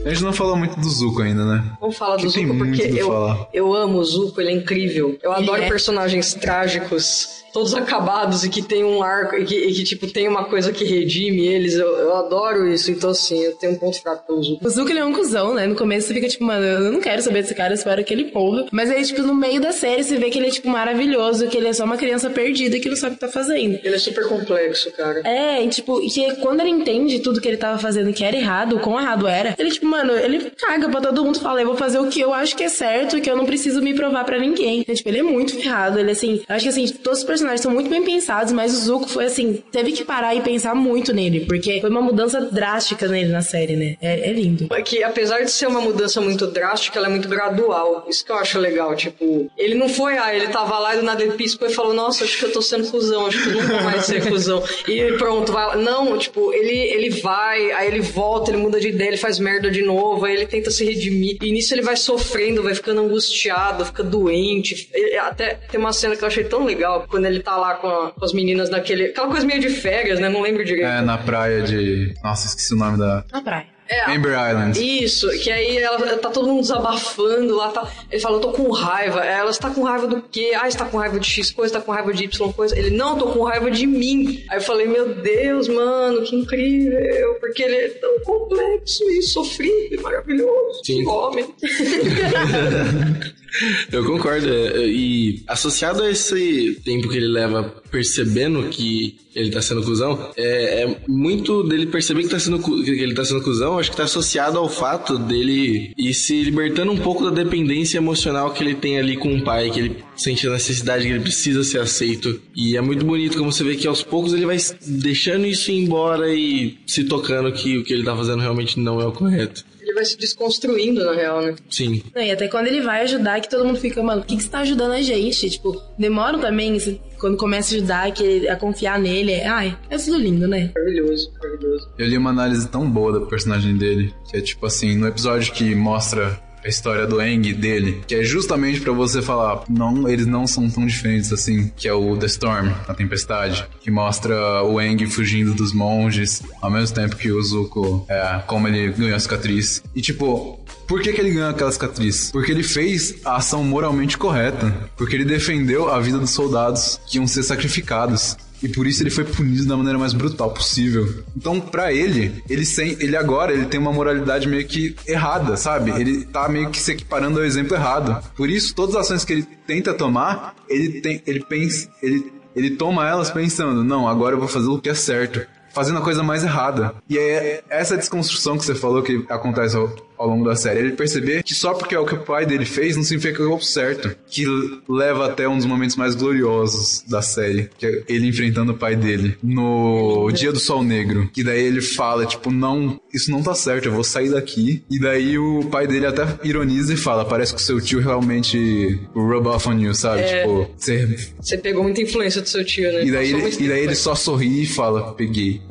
Speaker 5: A gente não falou muito do Zuko ainda, né?
Speaker 2: Vamos falar do Zuko porque
Speaker 5: do
Speaker 2: eu,
Speaker 5: falar.
Speaker 2: eu amo o Zuko, ele é incrível. Eu adoro
Speaker 4: é.
Speaker 2: personagens trágicos, todos acabados e que tem um arco e que, e que, tipo tem uma coisa que redime eles. Eu, eu adoro isso, então assim, eu tenho um ponto fraco pelo Zuko.
Speaker 4: O Zuko, ele é um cuzão, né? No começo você fica tipo, mano, eu não quero saber desse cara, eu espero que ele porra. Mas aí, tipo, no meio da série você vê que ele é, tipo, maravilhoso, que ele é só uma criança perdida que não sabe o que tá fazendo.
Speaker 2: Ele é super complexo, cara.
Speaker 4: É, e tipo, que quando ele entende tudo que ele tava fazendo que era errado, o quão errado era, ele, tipo, mano, ele caga pra todo mundo fala, eu vou fazer o que eu acho que é certo, que eu não preciso me provar pra ninguém. Então, tipo, ele é muito ferrado, ele, assim, eu acho que, assim, todos os personagens são muito bem pensados, mas o Zuko foi, assim, teve que parar e pensar muito nele, porque foi uma mudança drástica nele na série, né? É, é lindo.
Speaker 2: É que apesar de ser uma mudança muito drástica, ela é muito gradual. Isso que eu acho legal, tipo, ele não foi, ah, ele tava lá e do nada ele piscou e falou, nossa, acho que eu tô sendo cuzão, acho que eu vou mais ser cuzão. E pronto, vai lá. Não, tipo, ele, ele vai, aí ele volta, ele muda de ideia, ele faz merda de novo, aí ele tenta se redimir. E nisso ele vai sofrendo, vai ficando angustiado, fica doente. Ele- até tem uma cena que eu achei tão legal, quando ele tá lá com, a- com as meninas naquele. Aquela coisa meio de férias, né? Não lembro direito.
Speaker 5: É, na praia de. Nossa, esqueci o nome da.
Speaker 4: Na praia.
Speaker 2: É,
Speaker 5: Amber Island.
Speaker 2: Isso, que aí ela tá todo mundo desabafando lá, tá. Ele fala, eu tô com raiva. Aí Ela, você tá com raiva do quê? Ah, você tá com raiva de X coisa, tá com raiva de Y coisa. Ele, não, eu tô com raiva de mim. Aí eu falei, meu Deus, mano, que incrível. Porque ele é tão complexo e sofrido e maravilhoso.
Speaker 3: Sim.
Speaker 2: Que homem. [LAUGHS]
Speaker 3: Eu concordo. é, é, E associado a esse tempo que ele leva percebendo que ele tá sendo cuzão, é, é muito dele perceber que, tá sendo, que ele tá sendo cuzão, acho que tá associado ao fato dele ir se libertando um pouco da dependência emocional que ele tem ali com o pai, que ele sente a necessidade que ele precisa ser aceito. E é muito bonito como você vê que aos poucos ele vai deixando isso embora e se tocando que o que ele tá fazendo realmente não é o correto.
Speaker 2: Ele vai se desconstruindo, na real, né?
Speaker 3: Sim.
Speaker 4: Não, e até quando ele vai ajudar, que todo mundo fica, mano, o que, que você tá ajudando a gente? Tipo, demora também, quando começa a ajudar, que ele- a confiar nele. É, ai, é tudo lindo, né?
Speaker 2: Maravilhoso, maravilhoso.
Speaker 5: Eu li uma análise tão boa do personagem dele, que é tipo assim, no episódio que mostra a história do Aang dele, que é justamente pra você falar, não, eles não são tão diferentes assim, que é o The Storm, a tempestade, que mostra o Aang fugindo dos monges, ao mesmo tempo que o Zuko, é, como ele ganhou a cicatriz. E tipo, por que, que ele ganhou aquela cicatriz? Porque ele fez a ação moralmente correta. Porque ele defendeu a vida dos soldados que iam ser sacrificados. E por isso ele foi punido da maneira mais brutal possível. Então, pra ele, ele sem, ele agora ele tem uma moralidade meio que errada, sabe? Ele tá meio que se equiparando ao exemplo errado. Por isso, todas as ações que ele tenta tomar, ele tem, ele pensa, ele, ele toma elas pensando, não, agora eu vou fazer o que é certo fazendo a coisa mais errada. E é essa desconstrução que você falou que acontece ao, longo da série. Ele perceber que só porque é o que o pai dele fez, não significa que é o certo. Que leva até um dos momentos mais gloriosos da série. Que é ele enfrentando o pai dele no Dia do Sol Negro. Que daí ele fala, tipo, não, isso não tá certo, eu vou sair daqui. E daí o pai dele até ironiza e fala, parece que o seu tio realmente rub off on you, sabe? Tipo, você
Speaker 2: Você pegou muita influência do seu tio, né?
Speaker 5: e daí, ele, e daí ele
Speaker 2: né?
Speaker 5: só sorri e fala, peguei.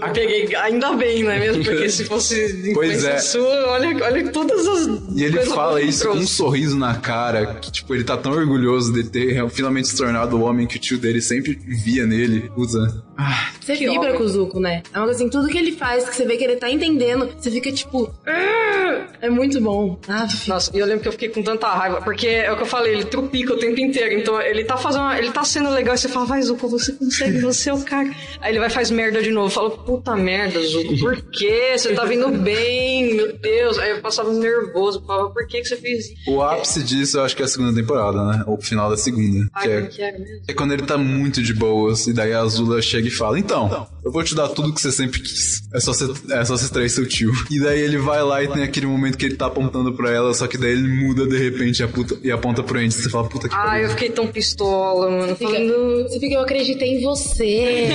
Speaker 2: Ah, [LAUGHS] [LAUGHS] peguei, ainda bem, não é mesmo? Porque se fosse
Speaker 5: Pois é.
Speaker 2: Sua, olha, olha todas as.
Speaker 5: E ele fala isso com um sorriso na cara, que tipo, ele tá tão orgulhoso de ter finalmente se tornado o homem que o tio dele sempre via nele. Usa.
Speaker 4: Você
Speaker 2: Que
Speaker 4: vibra
Speaker 2: homem.
Speaker 4: com o Zuko, né? É uma coisa assim, tudo que ele faz, que você vê que ele tá entendendo, você fica tipo. "Ah!" É muito bom. Ah,
Speaker 2: Nossa, e eu lembro que eu fiquei com tanta raiva, porque é o que eu falei, ele trupica o tempo inteiro. Então ele tá fazendo. Ele tá sendo legal e você fala, vai, Zuko, você consegue, você é o cara. Aí ele vai e faz merda de novo. Fala, puta merda, Zuko, por quê? Você tá vindo bem, meu Deus. Aí eu passava nervoso, falava, por que, que você fez isso?
Speaker 5: O ápice disso eu acho que é a segunda temporada, né? Ou o final da segunda.
Speaker 2: Ai,
Speaker 5: que é,
Speaker 2: que mesmo?
Speaker 5: é quando ele tá muito de boas, e daí a Azula chega e fala: Então, eu vou te dar tudo que você sempre quis. É só você, é só você trair seu tio. E daí ele vai lá e tem aquele momento que ele tá apontando pra ela, só que daí ele muda de repente e aponta, e aponta pro Andy. Você fala, puta que
Speaker 2: Ai,
Speaker 5: pariu.
Speaker 2: eu fiquei tão pistola, mano.
Speaker 4: fica,
Speaker 2: Falando.
Speaker 4: você fica, eu acreditei em você.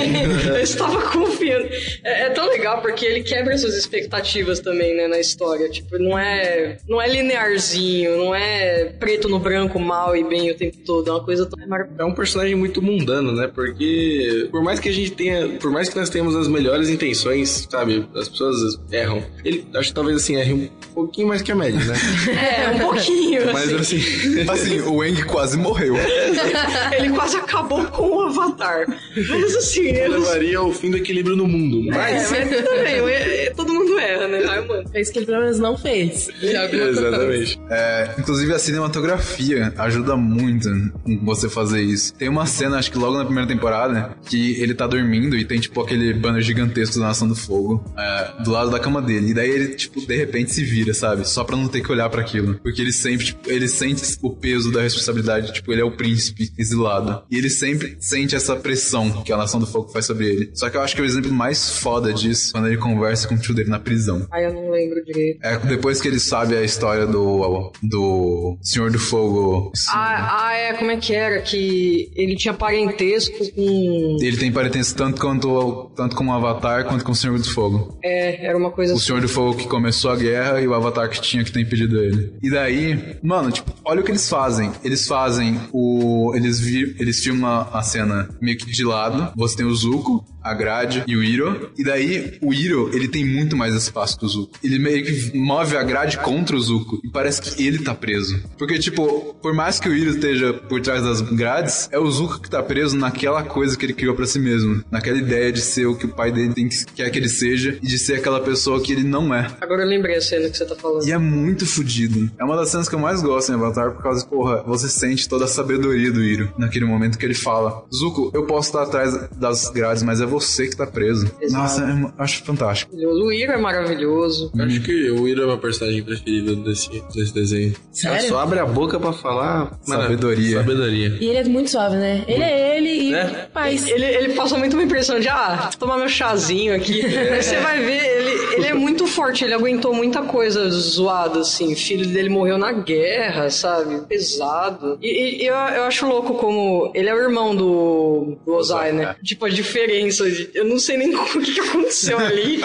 Speaker 4: [LAUGHS]
Speaker 2: eu estava confiando. É, é tão legal porque ele quebra suas expectativas também, né, na história. Tipo, não é, não é linearzinho, não é preto no branco, mal e bem o tempo todo. É uma coisa tão maravilhosa.
Speaker 3: É um personagem muito mundano, né? Porque por mais que a gente tenha, por mais que nós tenhamos as melhores intenções, sabe? As pessoas erram. Ele, acho que talvez assim erre um pouquinho mais que a média, né? [LAUGHS]
Speaker 2: É, um pouquinho.
Speaker 3: Mas
Speaker 2: assim.
Speaker 3: assim, [LAUGHS]
Speaker 5: Assim, o Eng quase morreu. [LAUGHS]
Speaker 2: Ele quase acabou com o Avatar. Mas assim, ele...
Speaker 3: levaria ao fim do equilíbrio no mundo.
Speaker 2: É,
Speaker 3: Mas
Speaker 2: mas também, todo mundo erra, né? Ai, mano.
Speaker 4: Fez que ele pelo menos não fez.
Speaker 3: Exatamente.
Speaker 5: É, inclusive a cinematografia ajuda muito em você fazer isso. Tem uma cena, acho que logo na primeira temporada, que ele tá dormindo e tem tipo aquele banner gigantesco da Nação do Fogo é, do lado da cama dele. E daí ele, tipo, de repente se vira, sabe? Só pra não ter que olhar pra aquilo. Porque ele sempre, tipo, ele sente o peso da responsabilidade, tipo, ele é o príncipe exilado. E ele sempre sente essa pressão que a Nação do Fogo faz sobre ele. Só que eu acho que o exemplo mais foda disso quando ele conversa com o tio dele na prisão.
Speaker 2: Ai, eu não lembro direito.
Speaker 5: É depois que ele sabe a história do, do Senhor do Fogo.
Speaker 2: Ah, ah, é, como é que era? Que ele tinha parentesco com.
Speaker 5: Ele tem parentesco tanto, quanto, tanto com o Avatar quanto com o Senhor do Fogo.
Speaker 2: É, era uma coisa
Speaker 5: O
Speaker 2: assim.
Speaker 5: Senhor do Fogo que começou a guerra e o Avatar que tinha que ter impedido ele. E daí, mano, tipo, olha o que eles fazem. Eles fazem o. Eles, vi, eles filmam a cena meio que de lado. Você tem o Zuko, a Grade e o Iro. E daí, o Iro, ele tem muito mais espaço que o Zuko. Ele meio que move a grade contra o Zuko. E parece que ele tá preso. Porque, tipo, por mais que o Iro esteja por trás das grades, é o Zuko que tá preso naquela coisa que ele criou pra si mesmo. Naquela ideia de ser o que o pai dele tem que, quer que ele seja e de ser aquela pessoa que ele não é.
Speaker 2: Agora eu lembrei a cena que você tá falando.
Speaker 5: E é muito fodido. É uma das cenas que eu mais gosto em Avatar, por causa, porra, você sente toda a sabedoria do Iro. Naquele momento que ele fala: Zuko, eu posso estar atrás das grades, mas é você que tá preso.
Speaker 2: Exato.
Speaker 5: Nossa, é acho fantástico.
Speaker 2: O Iro é maravilhoso.
Speaker 3: acho que o Iro é meu personagem preferido desse, desse desenho.
Speaker 4: Sério?
Speaker 3: Ela só abre a boca pra falar.
Speaker 5: Sabedoria.
Speaker 3: Sabedoria.
Speaker 4: E ele é muito suave, né? Ele é ele e
Speaker 3: É.
Speaker 4: paz.
Speaker 2: Ele, ele passa muito uma impressão de, ah, tomar meu chazinho aqui. Aí [LAUGHS] Você vai ver, ele, ele é muito forte, ele aguentou muita coisa zoada, assim. O filho dele morreu na guerra, sabe? Pesado. E, e eu, eu acho louco como. Ele é o irmão do, do Ozai, né? Tipo, a diferença. Eu não sei nem [LAUGHS] o que aconteceu ali.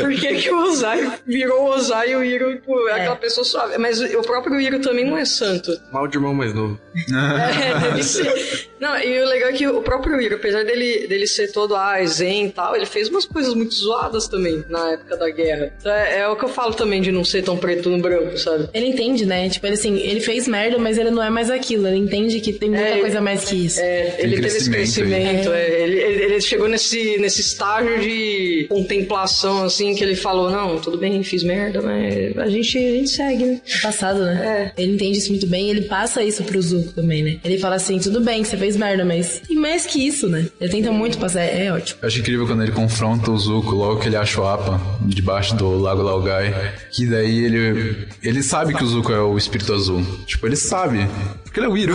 Speaker 2: Por que, que o Ozai virou o Ozai e o Iro, tipo, é aquela pessoa suave. Mas o o próprio Iro também não é santo.
Speaker 3: Mal de irmão mais novo. [LAUGHS]
Speaker 2: É, deve ser. Não, e o legal é que o próprio Iro, apesar dele, dele ser todo ah, zen e tal, ele fez umas coisas muito zoadas também na época da guerra. Então é, é o que eu falo também de não ser tão preto no branco, sabe?
Speaker 4: Ele entende, né? Tipo, ele assim, ele fez merda, mas ele não é mais aquilo. Ele entende que tem muita
Speaker 2: É,
Speaker 4: coisa mais que isso.
Speaker 2: É, ele teve esse
Speaker 5: crescimento
Speaker 2: é, ele, ele- ele chegou nesse, nesse estágio de contemplação, assim, que ele falou: Não, tudo bem, fiz merda, mas a gente, a gente segue, né?
Speaker 4: Passado, né? Ele entende isso muito bem e ele passa isso pro Zuko também, né? Ele fala assim, tudo bem, você fez merda, mas tem mais que isso, né? Ele tenta muito passar, é, é ótimo.
Speaker 5: Eu acho incrível quando ele confronta o Zuko logo que ele acha o Appa debaixo do Lago Laogai. Que daí ele. Ele sabe que o Zuko é o espírito azul. Tipo, ele sabe. Porque ele é o Iro.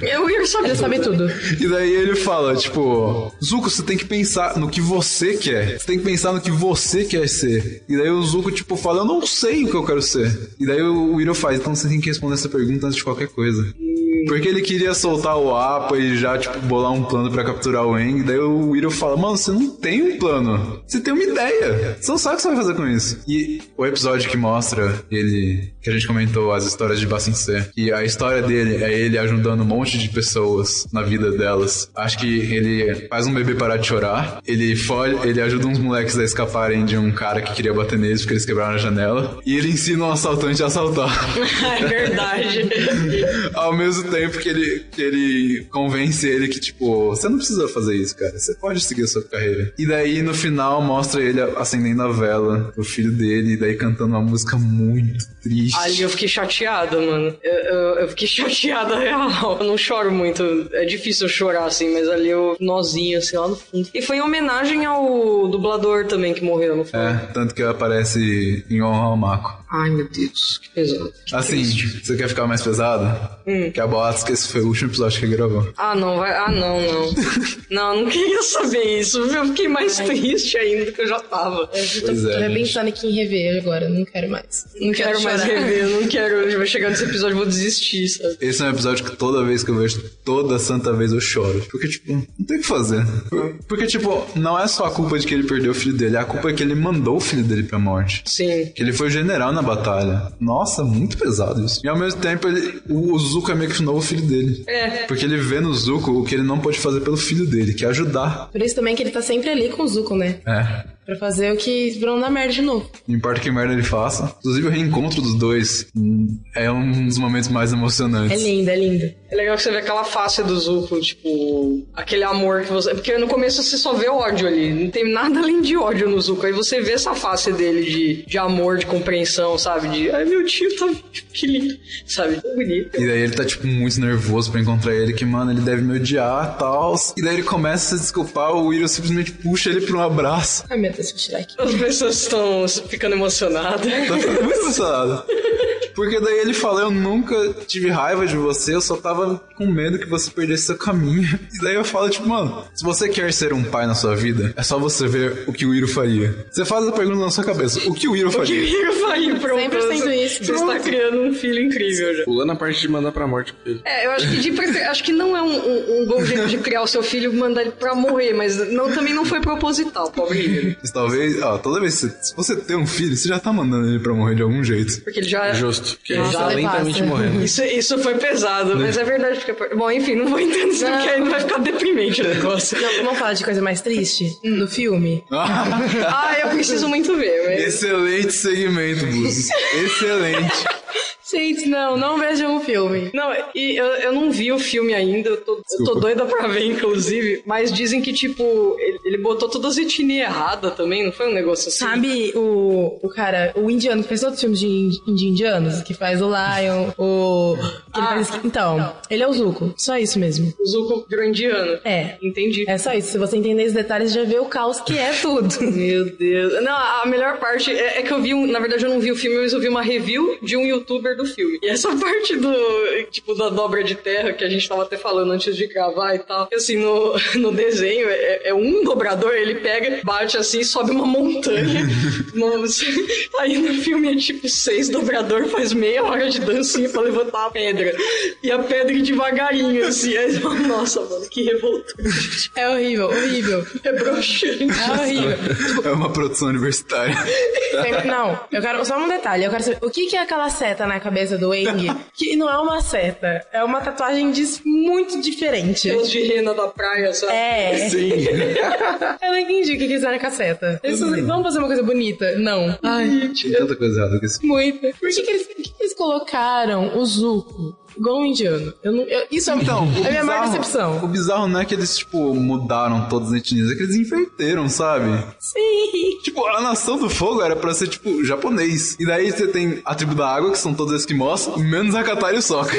Speaker 2: E [LAUGHS] o Iro sabe
Speaker 4: Ele sabe tudo.
Speaker 5: E daí ele fala, tipo, Zuko, você tem que pensar no que você quer. Você tem que pensar no que você quer ser. E daí o Zuko, tipo, fala, eu não sei o que eu quero ser. E daí o Iro faz, então você tem que responder essa pergunta antes de qualquer coisa. Porque ele queria soltar o Appa e já, tipo, bolar um plano pra capturar o Aang. Daí o Iro fala, mano, você não tem um plano. Você tem uma ideia. Você não sabe o que você vai fazer com isso. E o episódio que mostra ele, que a gente comentou, as histórias de Bassin C. E a história dele é ele ajudando um monte de pessoas na vida delas. Acho que ele faz um bebê parar de chorar. Ele foge, ele ajuda uns moleques a escaparem de um cara que queria bater neles porque eles quebraram a janela. E ele ensina um assaltante a assaltar. [LAUGHS]
Speaker 2: é verdade.
Speaker 5: Ao mesmo tempo que ele, que ele convence ele que, tipo, você não precisa fazer isso, cara. Você pode seguir a sua carreira. E daí, no final, mostra ele acendendo a vela pro filho dele, e daí cantando uma música muito triste.
Speaker 2: Ali eu fiquei chateada, mano. Eu, eu, eu fiquei [LAUGHS] chateada real. Eu não choro muito. É difícil eu chorar, assim, mas ali eu nozinho, assim, lá no fundo. E foi em homenagem ao dublador também que morreu, não foi?
Speaker 5: É, tanto que aparece em honra ao Mako.
Speaker 2: Ai, meu Deus, que pesado. Que
Speaker 5: Assim,
Speaker 2: triste.
Speaker 5: você quer ficar mais pesado?
Speaker 2: Hum.
Speaker 5: Que a boatos que esse foi o último episódio que ele gravou.
Speaker 2: Ah, não, vai. Ah, não, não. [LAUGHS] não, não queria saber isso. Eu fiquei mais triste ainda do que eu já tava.
Speaker 4: Eu já tô,
Speaker 5: é,
Speaker 4: pensando aqui em rever agora, não quero mais.
Speaker 2: Não quero mais
Speaker 4: chorar.
Speaker 2: rever, eu não [LAUGHS] quero. Eu vou chegar nesse episódio e vou desistir, sabe?
Speaker 5: Esse é um episódio que toda vez que eu vejo, toda santa vez eu choro. Porque, tipo, não tem o que fazer. Porque, tipo, não é só a culpa de que ele perdeu o filho dele, a culpa é que ele mandou o filho dele pra morte.
Speaker 2: Sim.
Speaker 5: Que ele foi general na batalha. Nossa, muito pesado isso. E ao mesmo tempo, ele, o, o Zuko é meio que o novo filho dele.
Speaker 2: É.
Speaker 5: Porque ele vê no Zuko o que ele não pode fazer pelo filho dele, que é ajudar.
Speaker 4: Por isso também que ele tá sempre ali com o Zuko, né?
Speaker 5: É.
Speaker 4: Pra fazer o que não dar merda de novo.
Speaker 5: Não importa que merda ele faça. Inclusive, o reencontro dos dois hum, é um dos momentos mais
Speaker 4: É
Speaker 5: emocionantes.
Speaker 4: lindo, é lindo.
Speaker 2: É legal que você vê aquela face do Zuko, tipo, aquele amor que você. Porque no começo você só vê ódio ali, não tem nada além de ódio no Zuko. Aí você vê essa face dele de, de amor, de compreensão, sabe? De, ai meu tio tá. [LAUGHS] Que lindo, sabe? Tão bonito.
Speaker 5: E daí ele tá, tipo, muito nervoso pra encontrar ele, que, mano, ele deve me odiar e tal. E daí ele começa a se desculpar, o William simplesmente puxa ele pra um abraço.
Speaker 4: Ai, meu Deus, vou tirar aqui.
Speaker 2: As pessoas estão ficando emocionadas.
Speaker 5: Tá ficando muito emocionado. [LAUGHS] Porque daí ele fala, eu nunca tive raiva de você, eu só tava com medo que você perdesse seu caminho. [LAUGHS] E daí eu falo, tipo, mano, se você quer ser um pai na sua vida, é só você ver o que o Iro faria. Você faz a pergunta na sua cabeça, o que o Iro
Speaker 2: Que
Speaker 5: faria?
Speaker 2: lindo, vai, pronto.
Speaker 4: 100% isso.
Speaker 2: Você está criando um filho incrível já.
Speaker 3: Pulando a parte de mandar pra morte o filho.
Speaker 2: É, eu acho que, de prefer... acho que não é um, um, um bom jeito de criar o seu filho e mandar ele pra morrer, mas não, também não foi proposital, pobre Iro.
Speaker 5: Mas talvez, ó, toda vez que você, se você tem um filho, você já tá mandando ele pra morrer de algum jeito.
Speaker 2: Porque ele já.
Speaker 3: Justo. Porque
Speaker 4: Nossa,
Speaker 3: ele tá lentamente morrendo.
Speaker 2: Isso, isso foi pesado, mas é verdade. Porque... Bom, enfim, não vou entender isso porque aí vai ficar deprimente o negócio.
Speaker 4: Não, vamos falar de coisa mais triste? No filme?
Speaker 2: Ah, eu preciso muito ver, mas.
Speaker 5: Excelente segmento, Buzos. Excelente.
Speaker 4: Gente, não, não vejam o filme.
Speaker 2: Não, e eu, eu não vi o filme ainda, eu tô, eu tô doida pra ver, inclusive, mas dizem que, tipo, ele, ele botou todas as etnias erradas também, não foi um negócio assim?
Speaker 4: Sabe o, o cara, o indiano que fez outros filmes de, de indianos? Que faz o Lion, o. ele faz- então, ele é o Zuko. Só isso mesmo.
Speaker 2: O Zuko grandiano.
Speaker 4: É.
Speaker 2: Entendi.
Speaker 4: É só isso. Se você entender os detalhes, já vê o caos que é tudo. [LAUGHS]
Speaker 2: Meu Deus. Não, a melhor parte é, é que eu vi um. Na verdade, eu não vi o filme, mas eu vi uma review de um youtuber do filme. E essa [LAUGHS] parte do. Tipo, da dobra de terra que a gente tava até falando antes de gravar e tal. Assim, no, [LAUGHS] no desenho, é, é um dobrador, ele pega, bate assim e sobe uma montanha. [LAUGHS] Nossa. Aí no filme é tipo seis dobrador, faz meia hora de dancinha pra levantar a pedra. E a pedra devagarinho, assim. Aí, Nossa, mano, que revoltante.
Speaker 4: É horrível, horrível.
Speaker 2: É broxante.
Speaker 4: É horrível.
Speaker 5: É uma produção universitária.
Speaker 4: Não, eu quero só um detalhe. Eu quero saber o que, que é aquela seta na cabeça do Eng, [LAUGHS] que não é uma seta, é uma tatuagem muito diferente.
Speaker 2: Os de rena da praia, sabe?
Speaker 4: É.
Speaker 5: Sim. [LAUGHS]
Speaker 4: Eu não entendi o que quiseram com a seta. Eles fazem- vamos fazer uma coisa bonita? Não. Ai,
Speaker 5: Tem tanta coisa errada com esse
Speaker 4: muito. Por que, que, eles, por que, que eles colocaram o Zuko igual um indiano? Eu não, eu- isso é,
Speaker 5: Então, [LAUGHS]
Speaker 4: é a minha maior decepção.
Speaker 5: O bizarro não é que eles, tipo, mudaram todas as etnias, é que eles inverteram, sabe?
Speaker 4: Sim.
Speaker 5: Tipo, a nação do fogo era pra ser, tipo, japonês. E daí você tem a tribo da água, que são todos esquimós, menos a e Sokka.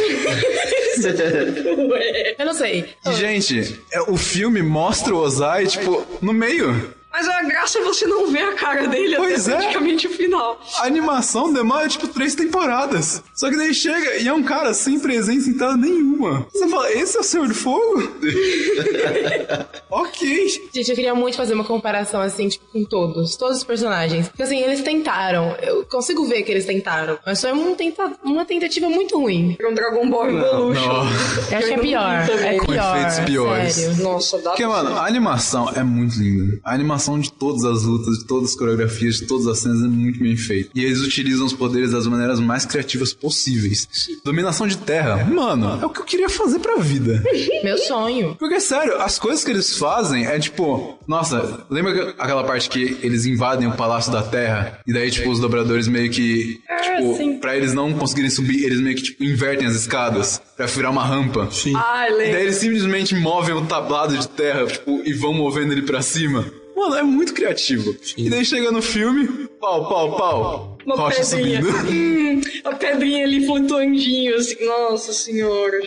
Speaker 2: Ué. [LAUGHS]
Speaker 4: Eu não sei.
Speaker 5: E, gente, é, o filme mostra o Ozai, tipo, no meio.
Speaker 2: Mas a graça é você não ver a cara dele
Speaker 5: Pois
Speaker 2: até
Speaker 5: é.
Speaker 2: praticamente o final.
Speaker 5: A animação demora, tipo, três temporadas. Só que daí chega e é um cara sem presença em tela nenhuma. Você fala, esse é o Senhor do Fogo? [LAUGHS] ok.
Speaker 4: Gente, eu queria muito fazer uma comparação assim, tipo, com todos, todos os personagens. Porque assim, eles tentaram. Eu consigo ver que eles tentaram. Mas foi um tenta uma tentativa muito ruim.
Speaker 2: É um Dragon Ball Evolution.
Speaker 5: não.
Speaker 4: Eu acho que é pior. É
Speaker 5: Com
Speaker 4: pior.
Speaker 5: efeitos piores.
Speaker 4: Sério.
Speaker 2: Nossa, dá
Speaker 5: Porque, mano, a animação é muito linda. A animação animação de todas as lutas, de todas as coreografias, de todas as cenas é muito bem feita. E eles utilizam os poderes das maneiras mais criativas possíveis. Dominação de terra, mano, é o que eu queria fazer pra vida. [LAUGHS]
Speaker 4: Meu sonho.
Speaker 5: Porque, sério, as coisas que eles fazem é tipo, nossa, lembra que- aquela parte que eles invadem o Palácio da Terra? E daí, tipo, os dobradores meio que, tipo,
Speaker 4: sim.
Speaker 5: pra eles não conseguirem subir, eles meio que, tipo, invertem as escadas pra virar uma rampa. Sim.
Speaker 2: Ai,
Speaker 5: E daí eles simplesmente movem o tablado de terra, tipo, e vão movendo ele pra cima. Mano, é muito criativo. E daí chega no filme, pau, pau, pau.
Speaker 2: Uma
Speaker 5: rocha
Speaker 2: pedrinha.
Speaker 5: subindo.
Speaker 2: Hum, a pedrinha ali flutuandinho, assim. Nossa senhora.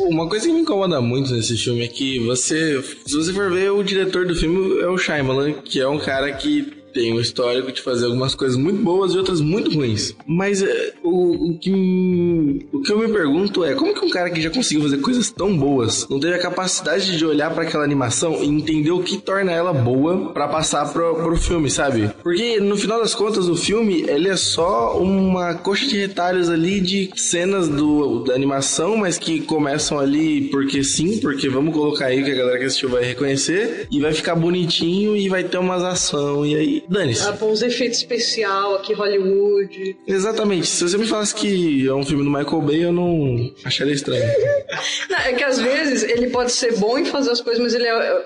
Speaker 3: Uma coisa que me incomoda muito nesse filme é que você, se você for ver, o diretor do filme é o Shyamalan, que é um cara que tem um histórico de fazer algumas coisas muito boas e outras muito ruins. Mas é, o, o que, o que eu me pergunto é como que um cara que já conseguiu fazer coisas tão boas não teve a capacidade de olhar pra aquela animação e entender o que torna ela boa pra passar pro, pro filme, sabe? Porque no final das contas o filme ele é só uma coxa de retalhos ali de cenas do, da animação, mas que começam ali porque sim, porque vamos colocar aí que a galera que assistiu vai reconhecer e vai ficar bonitinho e vai ter umas ação e aí dane-se.
Speaker 2: Ah, pô, uns efeitos especial aqui, Hollywood.
Speaker 3: Exatamente. Se você me falasse que é um filme do Michael Bay, eu não acharia estranho. [LAUGHS]
Speaker 2: Não, é que às vezes ele pode ser bom em fazer as coisas, mas ele é.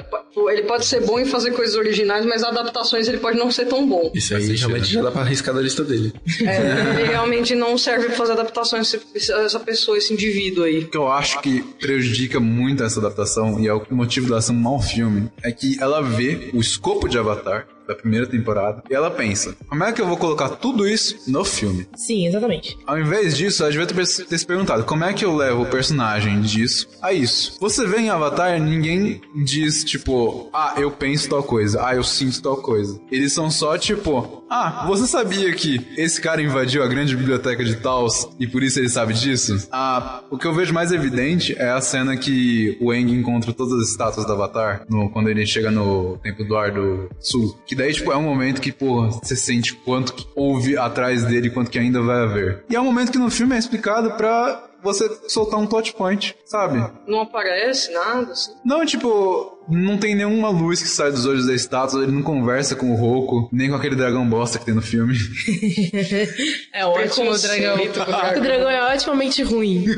Speaker 2: Ele pode ser bom em fazer coisas originais, mas adaptações ele pode não ser tão bom.
Speaker 3: Isso aí realmente já dá pra arriscar da lista dele.
Speaker 2: É, [LAUGHS] ele realmente não serve pra fazer adaptações, essa pessoa, esse indivíduo aí.
Speaker 5: O que eu acho que prejudica muito essa adaptação e é o motivo dela ser um mau filme é que ela vê o escopo de Avatar da primeira temporada e ela pensa: como é que eu vou colocar tudo isso no filme?
Speaker 4: Sim, exatamente.
Speaker 5: Ao invés disso, ela devia ter se perguntado como é que eu levo o personagem disso a isso. Você vê em Avatar, ninguém diz tipo, ah, eu penso tal coisa, ah, eu sinto tal coisa. Eles são só tipo, ah, você sabia que esse cara invadiu a grande biblioteca de Taos e por isso ele sabe disso? Ah, o que eu vejo mais evidente é a cena que o Aang encontra todas as estátuas do Avatar no- quando ele chega no Templo do Ar do Sul. Que daí, tipo, é um momento que, porra, você sente quanto que houve atrás dele quanto que ainda vai haver. E é um momento que no filme é explicado pra você soltar um touch point, sabe?
Speaker 2: Não aparece nada, assim.
Speaker 5: Não, tipo, não tem nenhuma luz que sai dos olhos da estátua, ele não conversa com o Roku, nem com aquele dragão bosta que tem no filme. [LAUGHS]
Speaker 4: É ótimo o dragão.
Speaker 2: O dragão.
Speaker 4: O dragão é otimamente ruim. [LAUGHS]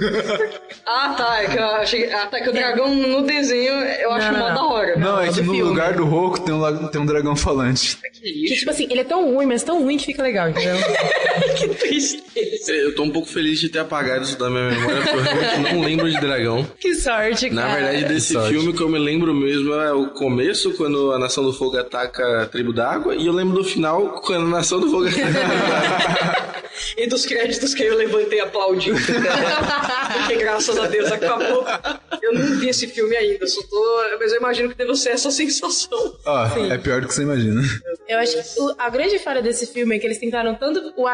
Speaker 2: Ah, tá. É que eu achei. Ah, tá. Que o dragão no desenho eu acho mó
Speaker 4: não.
Speaker 2: da hora.
Speaker 5: Não, é que no
Speaker 4: filme.
Speaker 5: lugar do Roku tem um, tem um dragão falante.
Speaker 2: Que
Speaker 4: Que, tipo assim, ele é tão ruim, mas tão ruim que fica legal, entendeu? [LAUGHS]
Speaker 2: que tristeza.
Speaker 3: Eu tô um pouco feliz de ter apagado isso da minha memória, porque eu realmente não lembro de dragão.
Speaker 4: que sorte, cara.
Speaker 3: Na verdade, desse filme, o que eu me lembro mesmo é o começo, quando a Nação do Fogo ataca a tribo d'água, e eu lembro do final, quando a Nação do Fogo ataca a tribo d'água.
Speaker 2: E dos créditos que eu levantei aplaudindo. [LAUGHS] Porque graças a Deus acabou. Eu não vi esse filme ainda, só tô. Mas eu imagino que deve ser essa sensação.
Speaker 5: Ah, é pior do que você imagina.
Speaker 4: Eu acho que o- a grande falha desse filme é que eles tentaram tanto o,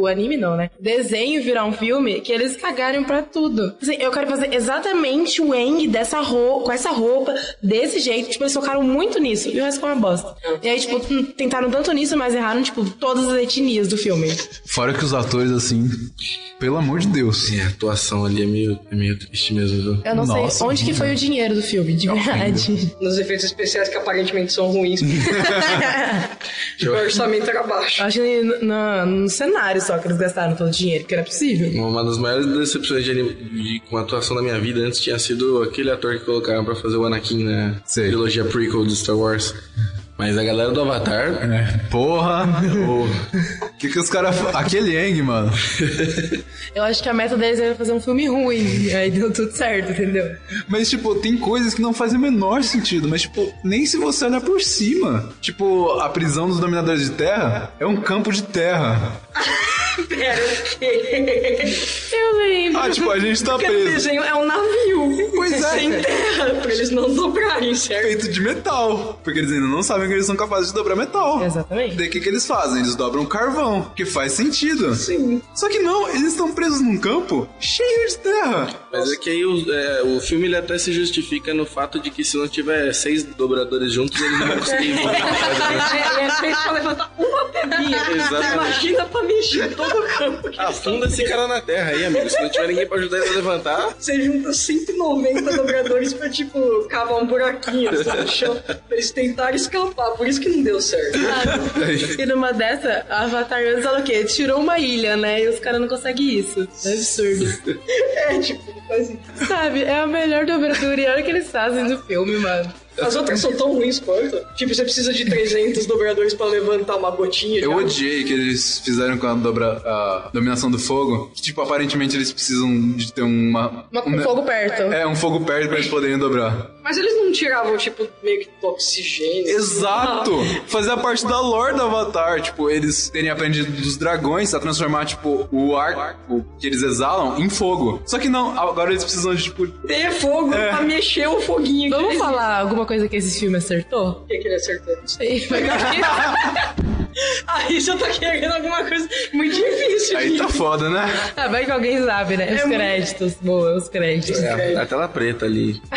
Speaker 4: o anime, não, né? Desenho virar um filme que eles cagaram pra tudo. Assim, eu quero fazer exatamente o Eng dessa roupa, com essa roupa, desse jeito. Tipo, eles focaram muito nisso. E o resto ficou uma bosta. E aí, tipo, tentaram tanto nisso, mas erraram, tipo, todas as etnias do filme.
Speaker 5: Fora que os atores, assim, pelo amor de Deus.
Speaker 3: É, a atuação ali é meio, é meio triste mesmo, viu?
Speaker 4: Eu não
Speaker 5: Nossa,
Speaker 4: sei onde que foi o dinheiro do filme, de verdade. [LAUGHS]
Speaker 2: Nos efeitos especiais que aparentemente são ruins. [LAUGHS] o orçamento era baixo.
Speaker 4: Acho que no, no- no cenário só que eles gastaram todo o dinheiro, porque era possível.
Speaker 3: Uma das maiores decepções de, de- com a atuação da minha vida antes tinha sido aquele ator que colocaram pra fazer o Anakin na
Speaker 5: Sei.
Speaker 3: trilogia prequel de Star Wars. Mas a galera do Avatar...
Speaker 5: É, porra! [LAUGHS]
Speaker 3: o-
Speaker 5: que que os caras... Aquele Aang, mano. [LAUGHS]
Speaker 4: Eu acho que a meta deles era fazer um filme ruim. Aí deu tudo certo, entendeu?
Speaker 5: Mas, tipo, tem coisas que não fazem o menor sentido. Mas, tipo, nem se você olhar por cima. Tipo, a prisão dos dominadores de terra é um campo de terra.
Speaker 2: Pera, o quê?
Speaker 4: Eu lembro.
Speaker 5: Ah, tipo, a gente tá preso.
Speaker 2: desenho é um navio.
Speaker 5: Pois é.
Speaker 2: Sem terra, pra eles não dobrarem, certo?
Speaker 5: Feito de metal. Porque eles ainda não sabem que eles são capazes de dobrar metal.
Speaker 4: Exatamente.
Speaker 5: Daí o que, que eles fazem? Eles dobram carvão, que faz sentido.
Speaker 2: Sim.
Speaker 5: Só que não, eles estão presos num campo cheio de terra.
Speaker 3: Mas é que aí o, é, o filme ele até se justifica no fato de que se não tiver seis dobradores juntos, eles não vão conseguir [LAUGHS]
Speaker 2: É, é feito pra levantar uma pedrinha.
Speaker 3: Exatamente.
Speaker 2: Imagina pra mexer todo o campo.
Speaker 3: Afunda esse cara na terra aí, amigo. Se não tiver ninguém pra ajudar ele a levantar,
Speaker 2: Você junta cinco 190 dobradores pra, tipo, cavar um buraquinho assim, no chão pra eles tentarem escapar. Por isso que não deu certo.
Speaker 4: E numa dessa, a Avatar antes ela o quê? Tirou uma ilha, né? E os caras não conseguem isso. É absurdo. [LAUGHS]
Speaker 2: É, tipo, sentido.
Speaker 4: Sabe? É a melhor dobradura e olha o que eles fazem do filme, mano.
Speaker 2: As outras são tão ruins quanto. Tipo, você precisa de 300 dobradores pra levantar uma gotinha.
Speaker 5: Eu
Speaker 2: água.
Speaker 5: odiei que eles fizeram com a, dobra, a dominação do fogo. Que, tipo, aparentemente eles precisam de ter uma.
Speaker 4: Uma com
Speaker 5: um-
Speaker 4: fogo perto.
Speaker 5: É, um fogo perto pra eles poderem dobrar.
Speaker 2: Mas eles não tiravam, tipo, meio que do oxigênio.
Speaker 5: Exato! Fazia parte da lore do Avatar. Tipo, eles terem aprendido dos dragões a transformar, tipo, o ar o que eles exalam em fogo. Só que não, agora eles precisam de, tipo.
Speaker 2: Ter fogo pra mexer o foguinho.
Speaker 4: Vamos falar alguma coisa que esse filme acertou?
Speaker 2: O que, que ele acertou?
Speaker 4: Não sei, [LAUGHS]
Speaker 2: Aí você tá querendo alguma coisa muito difícil.
Speaker 5: Aí
Speaker 2: de-
Speaker 5: tá foda, né?
Speaker 4: Ah, vai que alguém sabe, né? Os
Speaker 2: muito-
Speaker 4: créditos. Boa, os créditos.
Speaker 3: É, a tela preta ali. [LAUGHS]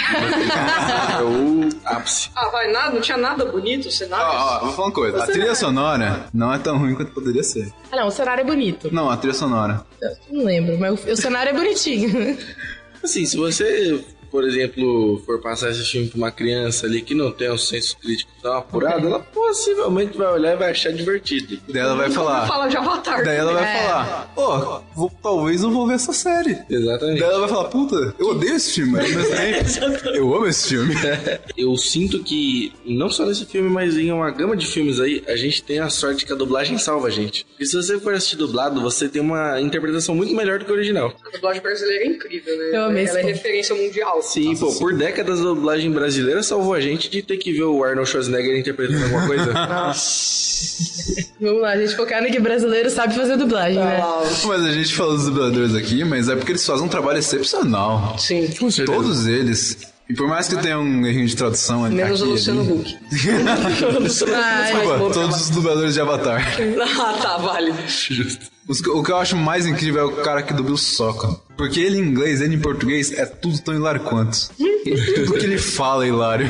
Speaker 3: é o ápice.
Speaker 2: Ah, vai, nada, não tinha nada bonito, cenário.
Speaker 5: Ó, ó, vou falar uma coisa. A trilha sonora não é tão ruim quanto poderia ser.
Speaker 4: Ah, não, o cenário é bonito.
Speaker 5: Não, a trilha sonora.
Speaker 4: Eu não lembro, mas o, o cenário é bonitinho.
Speaker 3: Assim, se você, por exemplo, for passar esse filme pra uma criança ali que não tem um senso crítico tão apurado, ela possivelmente vai olhar e vai achar divertido.
Speaker 5: Daí ela vai falar.
Speaker 2: falar de Avatar.
Speaker 5: Daí ela vai
Speaker 4: É.
Speaker 5: falar, pô, vou- talvez eu vou ver essa série.
Speaker 3: Exatamente.
Speaker 5: Daí ela vai falar, puta, eu odeio esse filme, mas [LAUGHS] eu amo esse filme. [LAUGHS]
Speaker 3: Eu sinto que, não só nesse filme, mas em uma gama de filmes aí, a gente tem a sorte que a dublagem salva a gente. Porque se você for assistir dublado, você tem uma interpretação muito melhor do que o original.
Speaker 2: A dublagem brasileira é incrível, né?
Speaker 4: Eu amei
Speaker 2: Ela é referência mundial.
Speaker 3: Sim, pô, por décadas a dublagem brasileira salvou a gente de ter que ver o Arnold Schwarzenegger interpretando alguma coisa. [LAUGHS] [LAUGHS]
Speaker 4: Vamos lá, a gente focar no que brasileiro sabe fazer dublagem, né?
Speaker 5: Mas a gente fala dos dubladores aqui, mas é porque eles fazem um trabalho excepcional.
Speaker 2: Sim.
Speaker 5: Todos eles. E por mais que tenha um errinho de tradução ali.
Speaker 2: Menos o
Speaker 5: aqui,
Speaker 2: Luciano
Speaker 5: ali.
Speaker 2: Huck. [LAUGHS] O Luciano Huck
Speaker 5: Desculpa,
Speaker 2: bom
Speaker 5: todos os dubladores de Avatar.
Speaker 2: Ah, tá, vale.
Speaker 5: Que- o que eu acho mais incrível é o cara que dubla o Sokka. Porque ele em inglês, ele em português, é tudo tão hilário quanto. tudo que ele fala é hilário.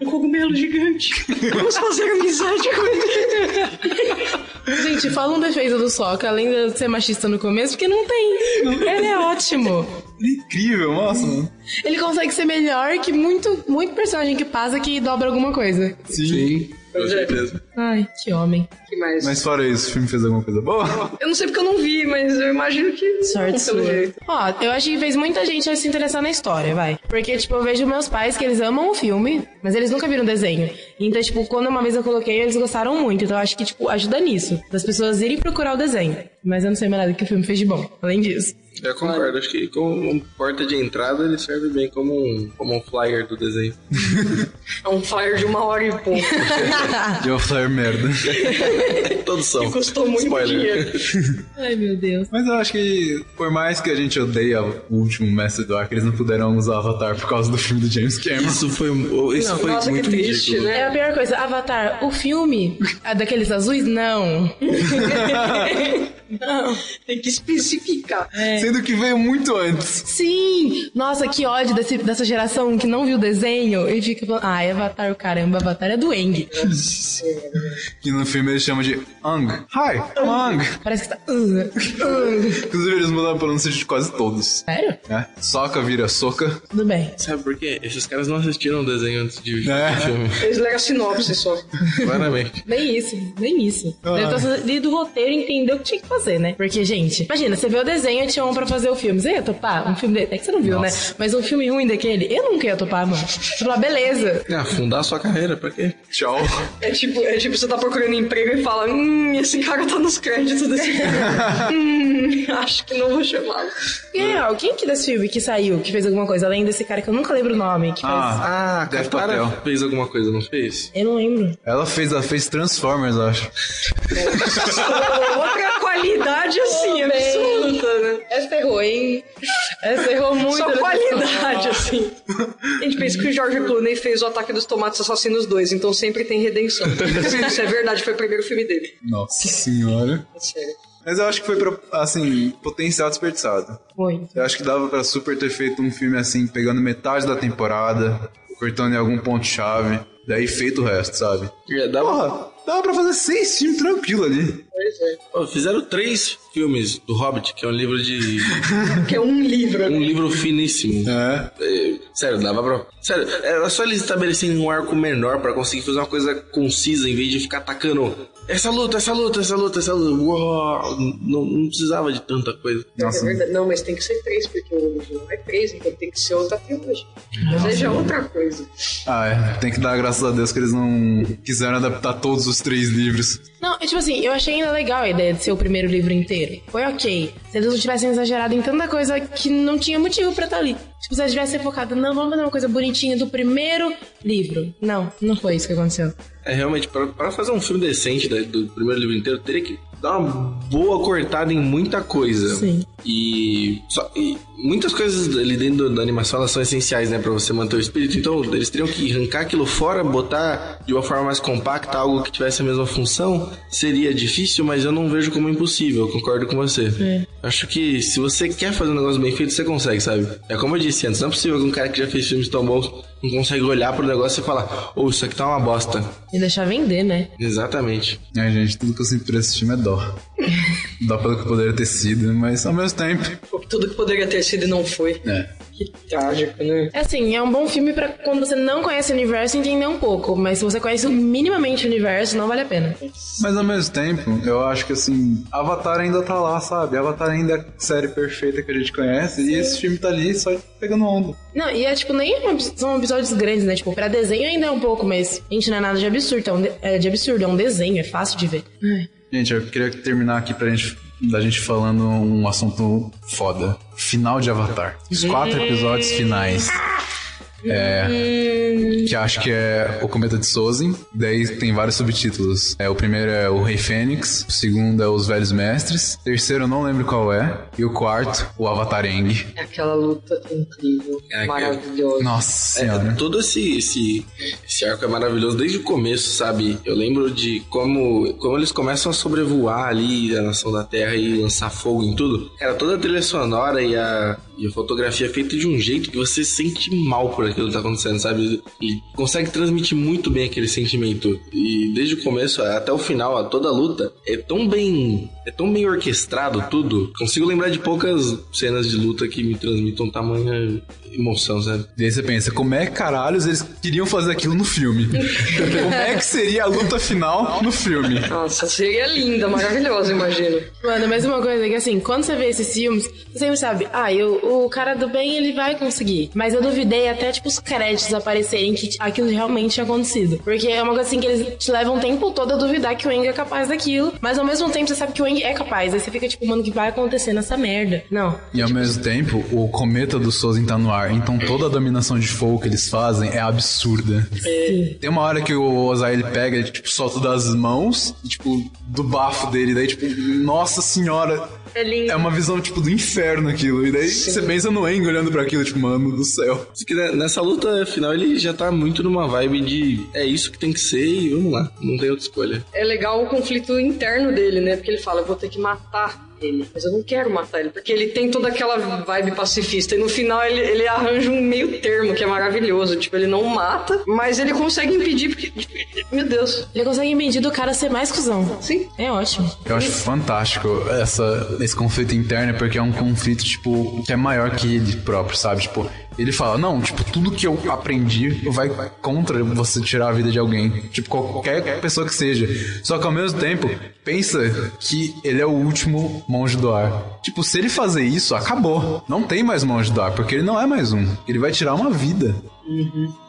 Speaker 2: Um cogumelo gigante. Vamos fazer amizade com ele.
Speaker 4: Gente, fala um defeito do Soca, além de ser machista no começo, porque não tem. Ele é ótimo.
Speaker 5: Incrível, nossa, mano.
Speaker 4: Ele consegue ser melhor que muito, muito personagem que passa que dobra alguma coisa.
Speaker 5: Sim.
Speaker 3: Com certeza.
Speaker 4: Ai, que homem.
Speaker 2: que mais?
Speaker 5: Mas fora isso, o filme fez alguma coisa boa?
Speaker 2: Eu não sei porque eu não vi, mas eu imagino que.
Speaker 4: Sorte sua.
Speaker 2: jeito.
Speaker 4: Ó, eu acho que fez muita gente se interessar na história, vai. Porque, tipo, eu vejo meus pais que eles amam o filme, mas eles nunca viram o desenho. Então, tipo, quando uma vez eu coloquei, eles gostaram muito. Então, eu acho que, tipo, ajuda nisso. Das pessoas irem procurar o desenho. Mas eu não sei mais nada que o filme fez de bom, além disso.
Speaker 3: Eu concordo, acho que como uma porta de entrada ele serve bem como um, como um flyer do desenho.
Speaker 2: É um flyer de uma hora e pouco. [LAUGHS]
Speaker 5: Deu flare merda. [LAUGHS]
Speaker 3: Todos são.
Speaker 2: Custou muito
Speaker 3: Spoiler.
Speaker 2: dinheiro. [LAUGHS]
Speaker 4: Ai, meu Deus.
Speaker 5: Mas eu acho que, por mais que a gente odeie o último mestre do arco, eles não puderam usar Avatar por causa do filme do James Cameron.
Speaker 3: Isso foi, isso foi
Speaker 2: Nossa,
Speaker 3: muito
Speaker 2: triste,
Speaker 3: ridículo.
Speaker 2: né?
Speaker 4: É a pior coisa, Avatar, o filme, a daqueles azuis, não.
Speaker 2: Tem que especificar.
Speaker 5: Sendo que veio muito antes.
Speaker 4: Sim! Nossa, que ódio desse- dessa geração que não viu o desenho e fica falando, ai, Avatar, caramba, Avatar é do Eng.
Speaker 5: Que [LAUGHS] no filme eles chamam de Ang. Hi, I'm Ang.
Speaker 4: Parece que tá.
Speaker 5: Inclusive eles mudaram a pronúncia de quase todos.
Speaker 4: Sério?
Speaker 5: né? Soca vira soca.
Speaker 4: Tudo bem.
Speaker 3: Sabe por quê? Esses caras não assistiram o desenho antes de ver
Speaker 5: É.
Speaker 3: o filme.
Speaker 2: Eles leram a sinopse só. [LAUGHS]
Speaker 3: Claramente.
Speaker 4: Nem isso, nem isso. Deve ter lido o roteiro e entender o que tinha que fazer, né? Porque, gente, imagina, você vê o desenho e te chamam pra fazer o filme. Você ia topar? Um filme dele. É que você não viu, né? Mas um filme ruim daquele, eu nunca ia topar, mano. Você fala, beleza.
Speaker 3: É, afundar a sua carreira, pra quê?
Speaker 5: Tchau.
Speaker 2: É tipo, é tipo, você tá procurando emprego e fala, hum, esse cara tá nos créditos desse filme. [LAUGHS] hum, acho que não vou chamá-lo.
Speaker 4: E real, quem que desse filme que saiu, que fez alguma coisa, além desse cara que eu nunca lembro o nome, que faz...
Speaker 5: Ah,
Speaker 3: Ah, Katara
Speaker 5: Patel.
Speaker 3: fez alguma coisa, não fez?
Speaker 4: Eu não lembro.
Speaker 5: Ela fez, ela fez Transformers, eu acho. [LAUGHS]
Speaker 2: Outra qualidade assim,
Speaker 4: Tudo bem.
Speaker 2: Né?
Speaker 4: Essa errou, hein? Essa errou muito.
Speaker 2: Só
Speaker 4: nessa
Speaker 2: qualidade,
Speaker 4: discussão.
Speaker 2: assim. A gente pensa que o George Clooney fez o Ataque dos Tomates Assassinos 2, então sempre tem redenção. Isso é verdade, foi o primeiro filme dele.
Speaker 5: Nossa senhora.
Speaker 2: É sério.
Speaker 5: Mas eu acho que foi pra, assim, potencial desperdiçado.
Speaker 4: Foi.
Speaker 5: Eu acho que dava pra super ter feito um filme assim, pegando metade da temporada, cortando em algum ponto-chave, daí feito o resto, sabe?
Speaker 3: É, uma...
Speaker 5: Porra, dava pra fazer seis filmes tranquilo ali.
Speaker 2: Pois é.
Speaker 3: Pô, fizeram três filmes do Hobbit, que é um livro de. [LAUGHS]
Speaker 2: Que é um livro.
Speaker 3: um livro finíssimo.
Speaker 5: É.
Speaker 3: É, sério, dava pra. Sério, era só eles estabelecerem um arco menor pra conseguir fazer uma coisa concisa em vez de ficar atacando essa luta, essa luta, essa luta, essa luta. Uau, não, não precisava de tanta coisa.
Speaker 2: É
Speaker 5: Nossa,
Speaker 2: verdade. Não, mas tem que ser três, porque o original é três, então tem que ser outra trilogia. Mas aí já é outra coisa.
Speaker 5: ah, é. Tem que dar graças a Deus que eles não quiseram adaptar todos os três livros.
Speaker 4: Não, é tipo assim, eu achei ainda legal a ideia de ser o primeiro livro inteiro. Foi ok. Se eles não tivessem exagerado em tanta coisa que não tinha motivo pra estar ali. Tipo, se eles tivessem focado, não, vamos fazer uma coisa bonitinha do primeiro livro. Não, não foi isso que aconteceu.
Speaker 3: É realmente, pra, pra fazer um filme decente da- do primeiro livro inteiro, teria que dar uma boa cortada em muita coisa.
Speaker 4: Sim.
Speaker 3: E, só- e muitas coisas ali dentro da animação elas são essenciais, né, pra você manter o espírito. Então, eles teriam que arrancar aquilo fora, botar de uma forma mais compacta algo que tivesse a mesma função. Seria difícil, mas eu não vejo como impossível. Concordo com você. Acho que se você quer fazer um negócio bem feito, você consegue, sabe? É como eu disse antes, não é possível que um cara que já fez filmes tão bons não consegue olhar pro negócio e falar, ô, isso aqui tá uma bosta.
Speaker 4: E deixar vender, né?
Speaker 3: Exatamente.
Speaker 5: É, gente, tudo que eu sinto por esse filme é dó. [LAUGHS] dó pelo que poderia ter sido, mas ao mesmo tempo.
Speaker 2: Tudo que poderia ter sido e não foi.
Speaker 5: É.
Speaker 2: Que trágico, né?
Speaker 4: É assim, é um bom filme pra quando você não conhece o universo entender um pouco. Mas se você conhece minimamente o universo, não vale a pena.
Speaker 5: Mas ao mesmo tempo, eu acho que assim, Avatar ainda tá lá, sabe? Avatar ainda é a série perfeita que a gente conhece e esse filme tá ali só pegando onda.
Speaker 4: Não, e é tipo, nem é são episódios grandes, né? Tipo, pra desenho ainda é um pouco, mas, gente, não é nada de absurdo. É, um de, é de absurdo, é um desenho, é fácil de ver. Ai.
Speaker 5: Gente, eu queria terminar aqui pra gente, da gente falando um assunto foda. Final de Avatar. Os quatro episódios finais. É. Que acho que é o Cometa de Sozin. Daí tem vários subtítulos. É, o primeiro é o Rei Fênix. O segundo é os Velhos Mestres. O terceiro eu não lembro qual é. E o quarto, o Avatar Aang.
Speaker 2: É aquela luta incrível,
Speaker 3: É,
Speaker 2: maravilhosa.
Speaker 5: Nossa
Speaker 3: É,
Speaker 5: senhora.
Speaker 3: todo esse, esse, esse arco é maravilhoso desde o começo, sabe? Eu lembro de como, como eles começam a sobrevoar ali a nação da Terra e lançar fogo em tudo. Cara, toda a trilha sonora e a, e a fotografia é feita de um jeito que você sente mal por aquilo que tá acontecendo, sabe? E consegue transmitir muito bem aquele sentimento. E desde o começo até o final, a toda a luta, é tão bem. É tão bem orquestrado tudo. Consigo lembrar de poucas cenas de luta que me transmitam tamanha emoção, sabe?
Speaker 5: E aí você pensa, como é que caralhos eles queriam fazer aquilo no filme? [LAUGHS] como é que seria a luta final no filme?
Speaker 2: Nossa, seria linda, maravilhosa, imagino.
Speaker 4: Mano, mas uma coisa é que assim, quando você vê esses filmes, você sempre sabe, ah, eu, o cara do bem ele vai conseguir. Mas eu duvidei até, tipo, os créditos aparecerem que aquilo realmente tinha acontecido. Porque é uma coisa assim que eles te levam o tempo todo a duvidar que o Eng é capaz daquilo. Mas ao mesmo tempo você sabe que o É capaz. Aí você fica tipo, mano, o que vai acontecer nessa merda? Não.
Speaker 5: E ao mesmo tempo, o cometa do Sozin tá no ar, então toda a dominação de fogo que eles fazem é absurda. Tem uma hora que o Ozai ele pega, ele tipo, solta das mãos, e, tipo, do bafo dele, daí tipo, nossa senhora.
Speaker 4: É lindo.
Speaker 5: É uma visão, tipo, do inferno aquilo. E daí você pensa no Eng olhando pra aquilo, tipo, mano do céu.
Speaker 3: Que nessa luta final ele já tá muito numa vibe de é isso que tem que ser e vamos lá, não tem outra escolha.
Speaker 2: É legal o conflito interno dele, né? Porque ele fala, eu vou ter que matar ele, mas eu não quero matar ele, porque ele tem toda aquela vibe pacifista. E no final ele, ele arranja um meio termo que é maravilhoso. Tipo, ele não mata, mas ele consegue impedir, porque. Meu Deus.
Speaker 4: Ele consegue impedir do cara ser mais cuzão.
Speaker 2: Sim.
Speaker 4: É ótimo.
Speaker 5: Eu acho fantástico essa, esse conflito interno, porque é um conflito, tipo, que é maior que ele próprio, sabe? Tipo, ele fala, não, tipo, tudo que eu aprendi vai contra você tirar a vida de alguém. Tipo, qualquer pessoa que seja. Só que ao mesmo tempo, pensa que ele é o último monge do ar. Tipo, se ele fazer isso, acabou. Não tem mais monge do ar, porque ele não é mais um. Ele vai tirar uma vida.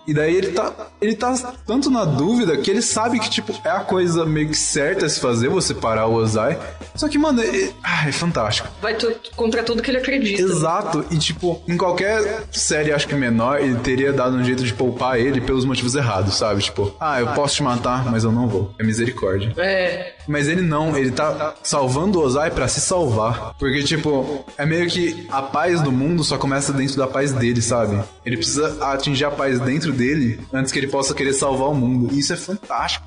Speaker 5: E daí ele tá, ele tá tanto na dúvida que ele sabe que, tipo, é a coisa meio que certa a se fazer, você parar o Ozai. Só que, mano, é, ah, é fantástico.
Speaker 2: Vai contra tudo que ele acredita.
Speaker 5: Exato, e tipo, em qualquer série, acho que menor, ele teria dado um jeito de poupar ele pelos motivos errados, sabe? Tipo, ah, eu posso te matar, mas eu não vou. É misericórdia.
Speaker 2: É.
Speaker 5: Mas ele não, ele tá salvando o Ozai pra se salvar. Porque, tipo, é meio que a paz do mundo só começa dentro da paz dele, sabe? Ele precisa atingir a paz dentro dele antes que ele possa querer salvar o mundo. E isso é fantástico.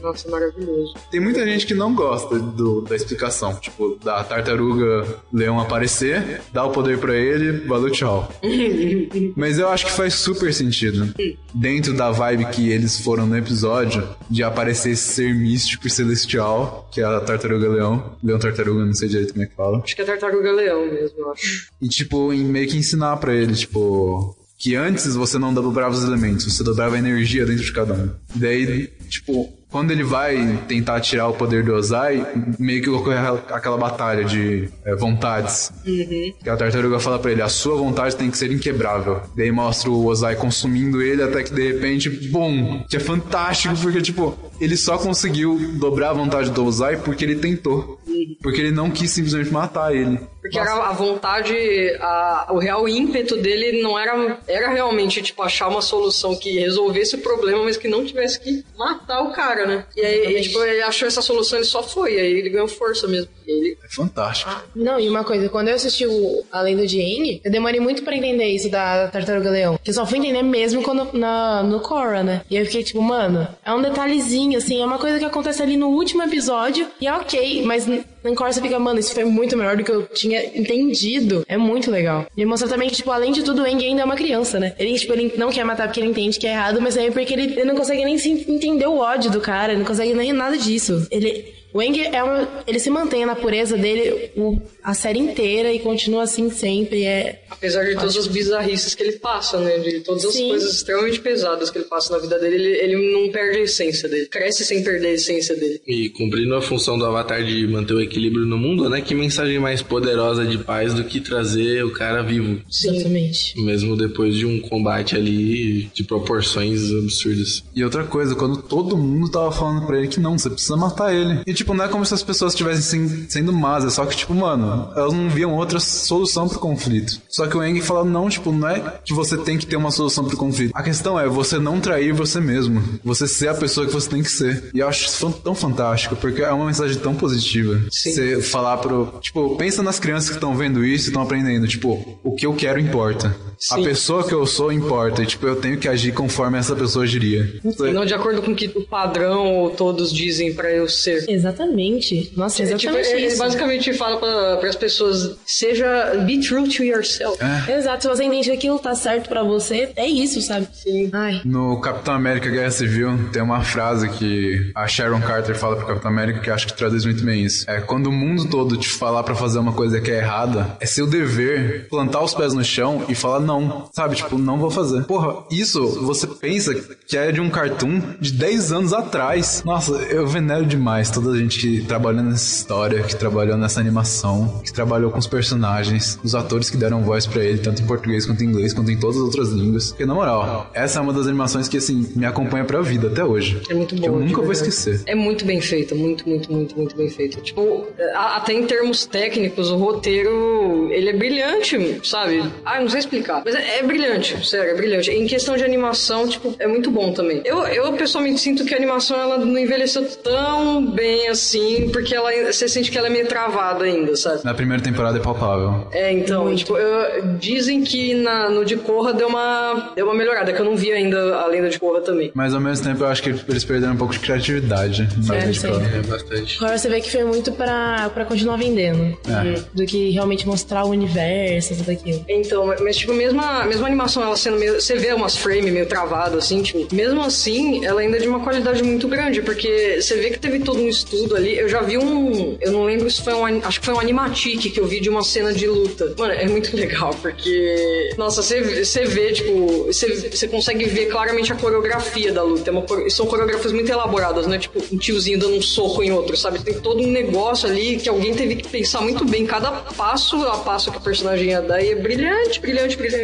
Speaker 2: Nossa, maravilhoso.
Speaker 5: Tem muita gente que não gosta do- da explicação. Tipo, da tartaruga leão aparecer, dá o poder pra ele, valeu, tchau. [LAUGHS] Mas eu acho que faz super sentido. Dentro da vibe que eles foram no episódio, de aparecer esse ser místico e celestial, que é a tartaruga leão. Leão tartaruga, não sei direito como é que fala.
Speaker 2: Acho que é tartaruga leão mesmo, eu acho.
Speaker 5: E, tipo, em meio que ensinar pra ele, tipo. Que antes você não dobrava os elementos, você dobrava a energia dentro de cada um. Daí, tipo, quando ele vai tentar tirar o poder do Ozai, meio que ocorre aquela batalha de é, vontades. Que a tartaruga fala pra ele, a sua vontade tem que ser inquebrável. Daí mostra o Ozai consumindo ele até que de repente, bum! Que é fantástico, porque, tipo, ele só conseguiu dobrar a vontade do Ozai porque ele tentou. Porque ele não quis simplesmente matar ele.
Speaker 2: Porque era a vontade, a- o real ímpeto dele não era, era realmente, tipo, achar uma solução que resolvesse o problema, mas que não tivesse que matar o cara, né? E aí, e, tipo, ele achou essa solução, ele só foi, e aí ele ganhou força mesmo. E ele,
Speaker 5: É fantástico.
Speaker 4: Não, e uma coisa, quando eu assisti o A Lenda de Aang, eu demorei muito pra entender isso da Tartaruga Leão. Eu só fui entender mesmo quando na, no Korra, né? E aí eu fiquei tipo, mano, é um detalhezinho, assim, é uma coisa que acontece ali no último episódio e é ok, mas n- no Korra você fica, mano, isso foi muito melhor do que eu tinha entendido. É muito legal. E mostra também que, tipo, além de tudo, o Aang ainda é uma criança, né? Ele, tipo, ele não quer matar porque ele entende que é errado, mas também porque ele, ele não consegue nem entender o ódio do cara, ele não consegue nem nada disso. Ele, o Eng é uma, ele se mantém na pureza dele o- a série inteira e continua assim sempre. É,
Speaker 2: apesar de todas as bizarrices que ele passa, né? De todas as
Speaker 4: Sim.
Speaker 2: coisas extremamente pesadas que ele passa na vida dele, ele, ele não perde a essência dele. Cresce sem perder a essência dele.
Speaker 3: E cumprindo a função do Avatar de manter o equilíbrio no mundo, né? Que mensagem mais poderosa de paz do que trazer o cara vivo.
Speaker 4: exatamente.
Speaker 3: Mesmo depois de um combate ali de proporções absurdas.
Speaker 5: E outra coisa, quando todo mundo tava falando pra ele que não, você precisa matar ele. E tipo, não é como se as pessoas estivessem sen- sendo más, é só que tipo, mano, elas não viam outra solução pro conflito. Só que o Eng fala, não, tipo, não é que você tem que ter uma solução pro conflito. A questão é você não trair você mesmo. Você ser a pessoa que você tem que ser. E eu acho isso tão fantástico, porque é uma mensagem tão positiva.
Speaker 2: Sim.
Speaker 5: Você falar pro. Tipo, pensa nas crianças que estão vendo isso e estão aprendendo. Tipo, o que eu quero importa. A
Speaker 2: Sim.
Speaker 5: pessoa que eu sou importa. E, tipo, eu tenho que agir conforme essa pessoa agiria.
Speaker 2: E não de acordo com o que o padrão ou todos dizem pra eu ser.
Speaker 4: Exatamente. Nossa,
Speaker 2: É,
Speaker 4: exatamente
Speaker 2: tipo, ele ele
Speaker 4: isso.
Speaker 2: basicamente fala para as pessoas: seja be true to yourself.
Speaker 4: Exato, se você entende que aquilo tá certo pra você, é isso, sabe?
Speaker 2: Sim.
Speaker 4: Ai.
Speaker 5: No Capitão América Guerra Civil tem uma frase que a Sharon Carter fala pro Capitão América que acho que traduz muito bem isso. É quando o mundo todo te falar pra fazer uma coisa que é errada, é seu dever plantar os pés no chão e falar não. Sabe, tipo, não vou fazer. Porra, isso você pensa que é de um cartoon de 10 anos atrás. Nossa, eu venero demais toda a gente que trabalhou nessa história, que trabalhou nessa animação, que trabalhou com os personagens, os atores que deram voz pra ele, tanto em português quanto em inglês, quanto em todas as outras línguas. Porque, na moral, essa é uma das animações que, assim, me acompanha pra vida até hoje.
Speaker 2: É muito
Speaker 5: Que
Speaker 2: boa.
Speaker 5: eu nunca vou esquecer.
Speaker 2: É muito bem feita, muito, muito, muito, muito bem feita. Tipo, até em termos técnicos, o roteiro, ele é brilhante, sabe? Ah, não sei explicar. Mas é, é brilhante, sério, é brilhante. Em questão de animação, tipo, é muito bom também. Eu, eu pessoalmente sinto que a animação, ela não envelheceu tão bem assim, porque ela, você sente que ela é meio travada ainda, sabe?
Speaker 5: Na primeira temporada é palpável.
Speaker 2: É, então, tipo, eu- dizem que na, no de Korra deu uma, deu uma melhorada, que eu não vi ainda a lenda de Korra também.
Speaker 5: Mas ao mesmo tempo eu acho que eles perderam um pouco de criatividade. na
Speaker 4: É,
Speaker 5: falar.
Speaker 3: É bastante.
Speaker 4: Agora você vê que foi muito pra, pra continuar vendendo.
Speaker 5: É.
Speaker 4: Do que realmente mostrar o universo, tudo aquilo.
Speaker 2: Então, mas tipo, mesmo a, mesmo a animação, ela sendo meio. Você vê umas frames meio travado, assim, tipo, mesmo assim, ela ainda é de uma qualidade muito grande, porque você vê que teve todo um estudo ali. Eu já vi um. Eu não lembro se foi um. Acho que foi um animatic que eu vi de uma cena de luta. Mano, é muito [LAUGHS] legal, porque. Nossa, você, você vê, tipo. Você, você consegue ver claramente a coreografia da luta. É uma, são coreografias muito elaboradas, né? Tipo, um tiozinho dando um soco em outro, sabe? Tem todo um negócio ali que alguém teve que pensar muito bem. Cada passo a passo que o personagem ia dar e é brilhante, brilhante, brilhante.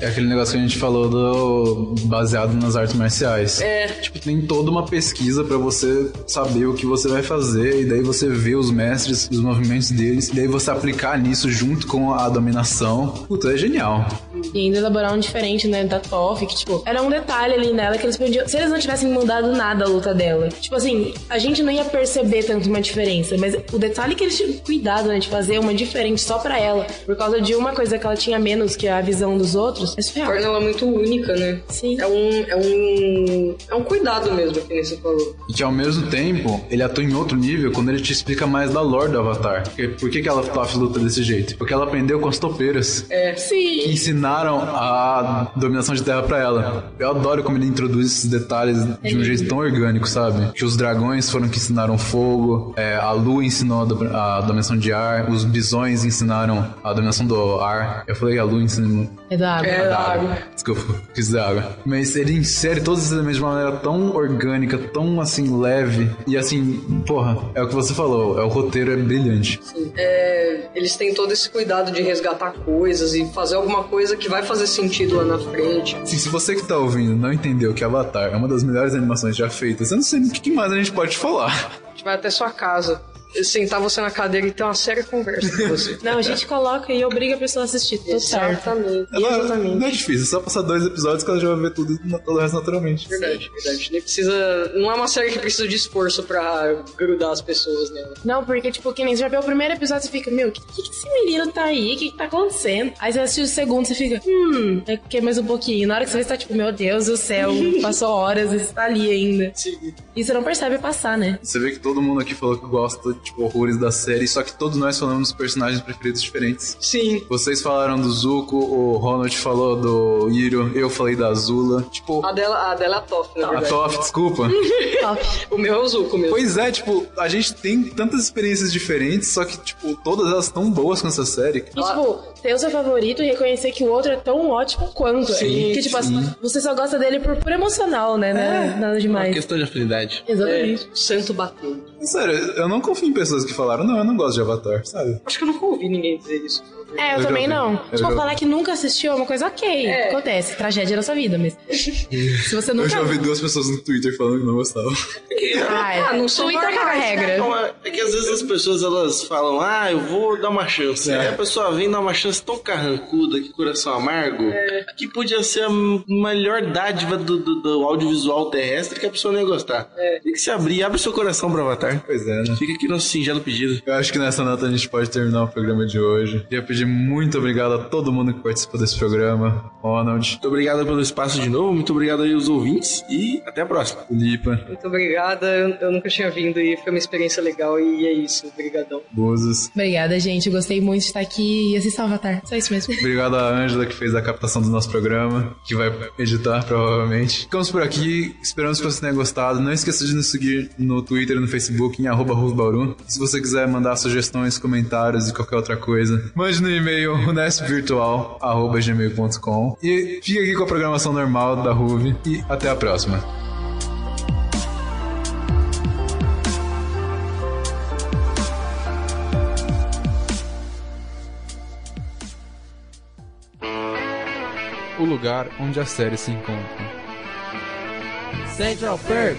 Speaker 5: É aquele negócio que a gente falou do baseado nas artes marciais.
Speaker 2: É.
Speaker 5: Tipo, tem toda uma pesquisa pra você saber o que você vai fazer e daí você vê os mestres, os movimentos deles, e daí você aplicar nisso junto com a dominação. Puta, é genial.
Speaker 4: E ainda elaborar um diferente, né, da Toph, que, tipo, era um detalhe ali nela que eles podiam. Se eles não tivessem mudado nada a luta dela, tipo assim, a gente não ia perceber tanto uma diferença, mas o detalhe que eles tinham cuidado, né, de fazer uma diferente só pra ela, por causa de uma coisa que ela tinha menos que a visão dos outros, é surreal.
Speaker 2: Torna ela muito única, né?
Speaker 4: Sim.
Speaker 2: É um, é um, é um cuidado mesmo, que nem você falou.
Speaker 5: E que ao mesmo tempo, ele atua em outro nível quando ele te explica mais da lore do Avatar. Porque- Por que, que ela Toph luta desse jeito? Porque ela aprendeu com as topeiras.
Speaker 2: É.
Speaker 5: Que
Speaker 4: Sim.
Speaker 5: Ensinaram a dominação de terra pra ela. Eu adoro como ele introduz esses detalhes de um jeito tão orgânico, sabe? Que os dragões foram que ensinaram fogo, é, a lua ensinou a dominação de ar, os bisões ensinaram a dominação do ar. Eu falei a lua ensinou
Speaker 4: É da água.
Speaker 2: É da água.
Speaker 5: Desculpa, quis dizer água. Mas ele insere todos esses elementos de uma maneira tão orgânica, tão assim, leve. E assim, porra, é o que você falou, é o roteiro é brilhante.
Speaker 2: É, eles têm todo esse cuidado de resgatar coisas e fazer alguma coisa que vai fazer sentido lá na frente.
Speaker 5: Assim, se você que tá ouvindo não entendeu que Avatar é uma das melhores animações já feitas, eu não sei o que mais a gente pode falar.
Speaker 2: A gente vai até sua casa, sentar você na cadeira e ter uma séria conversa com você.
Speaker 4: Não, a gente coloca e obriga a pessoa a assistir. Tudo certo.
Speaker 2: Exatamente.
Speaker 5: Não,
Speaker 2: Exatamente.
Speaker 5: não é difícil, é só passar dois episódios que ela já vai ver tudo na- todo o resto naturalmente.
Speaker 2: Verdade, verdade. Nem precisa. Não é uma série que precisa de esforço pra grudar as pessoas nela.
Speaker 4: Não, porque, tipo, que nem você já vê o primeiro episódio, você fica, meu, o que, que que esse menino tá aí? O que, que tá acontecendo? Aí você assiste o segundo, você fica, hum, é que mais um pouquinho. Na hora que você vê, você tá tipo, meu Deus do céu, [LAUGHS] passou horas e você tá ali ainda. E você não percebe passar, né?
Speaker 5: Você vê que todo mundo aqui falou que gosta, tipo, horrores da série, só que todos nós falamos dos personagens preferidos diferentes.
Speaker 2: Sim.
Speaker 5: Vocês falaram do Zuko, o Ronald falou do Hiro, eu falei da Azula. Tipo,
Speaker 2: A dela, a dela é a Toff, na
Speaker 5: a. Toph, desculpa. [LAUGHS]
Speaker 2: O meu é o Zuko mesmo.
Speaker 5: pois é, tipo, a gente tem tantas experiências diferentes, só que, tipo, todas elas tão boas com essa série.
Speaker 4: E, tipo, ter o seu favorito e reconhecer que o outro é tão ótimo quanto.
Speaker 5: Sim,
Speaker 4: que, tipo,
Speaker 5: sim.
Speaker 4: você só gosta dele por, por emocional, né? Nada, nada
Speaker 3: Uma
Speaker 4: demais.
Speaker 3: questão de afinidade.
Speaker 4: Exatamente.
Speaker 2: É, santo bateu.
Speaker 5: Sério, eu não confio em pessoas que falaram, não, eu não gosto de Avatar, sabe?
Speaker 2: Acho que eu nunca ouvi ninguém dizer isso.
Speaker 4: É, eu, também
Speaker 5: vi.
Speaker 4: não.
Speaker 5: Eu
Speaker 4: tipo, falar
Speaker 5: vi.
Speaker 4: que nunca assistiu é uma coisa ok.
Speaker 2: É.
Speaker 4: Acontece, tragédia na sua vida, mas. Se você nunca.
Speaker 5: Eu já ouvi duas pessoas no Twitter falando que não gostavam.
Speaker 4: Ah, é.
Speaker 2: Ah, não sou
Speaker 4: Twitter caga
Speaker 2: normais,
Speaker 4: regra.
Speaker 3: Não, é é que às vezes as pessoas elas falam, ah, eu vou dar uma chance.
Speaker 5: É.
Speaker 3: Aí a pessoa vem dar uma chance tão carrancuda, que coração amargo, que podia ser a melhor dádiva do, do- do audiovisual terrestre que a pessoa não ia gostar. Tem que se abrir, abre seu coração pro Avatar.
Speaker 5: Pois é, né?
Speaker 3: Fica aqui nosso singelo pedido.
Speaker 5: Eu acho que nessa nota a gente pode terminar o programa de hoje. Queria pedir muito obrigado a todo mundo que participou desse programa. Ronald,
Speaker 3: Muito obrigado pelo espaço de novo, muito obrigado aí aos ouvintes e até a próxima.
Speaker 5: Lipa,
Speaker 2: Muito obrigada. Eu, eu nunca tinha vindo e foi uma experiência legal e é isso. Obrigadão.
Speaker 5: Buzos.
Speaker 4: Obrigada, gente. Eu gostei muito de estar aqui e assistir o Avatar. Só isso mesmo. [LAUGHS]
Speaker 5: Obrigado a Ângela que fez a captação do nosso programa, que vai editar provavelmente. Ficamos por aqui, esperamos que você tenha gostado. Não esqueça de nos seguir no Twitter e no Facebook em arroba Rufbauru. Se você quiser mandar sugestões, comentários e qualquer outra coisa, mande no e-mail unespvirtual.gmail.com E fica aqui com a programação normal da Ruve e até a próxima. O lugar onde as séries se encontram.
Speaker 1: Central Perk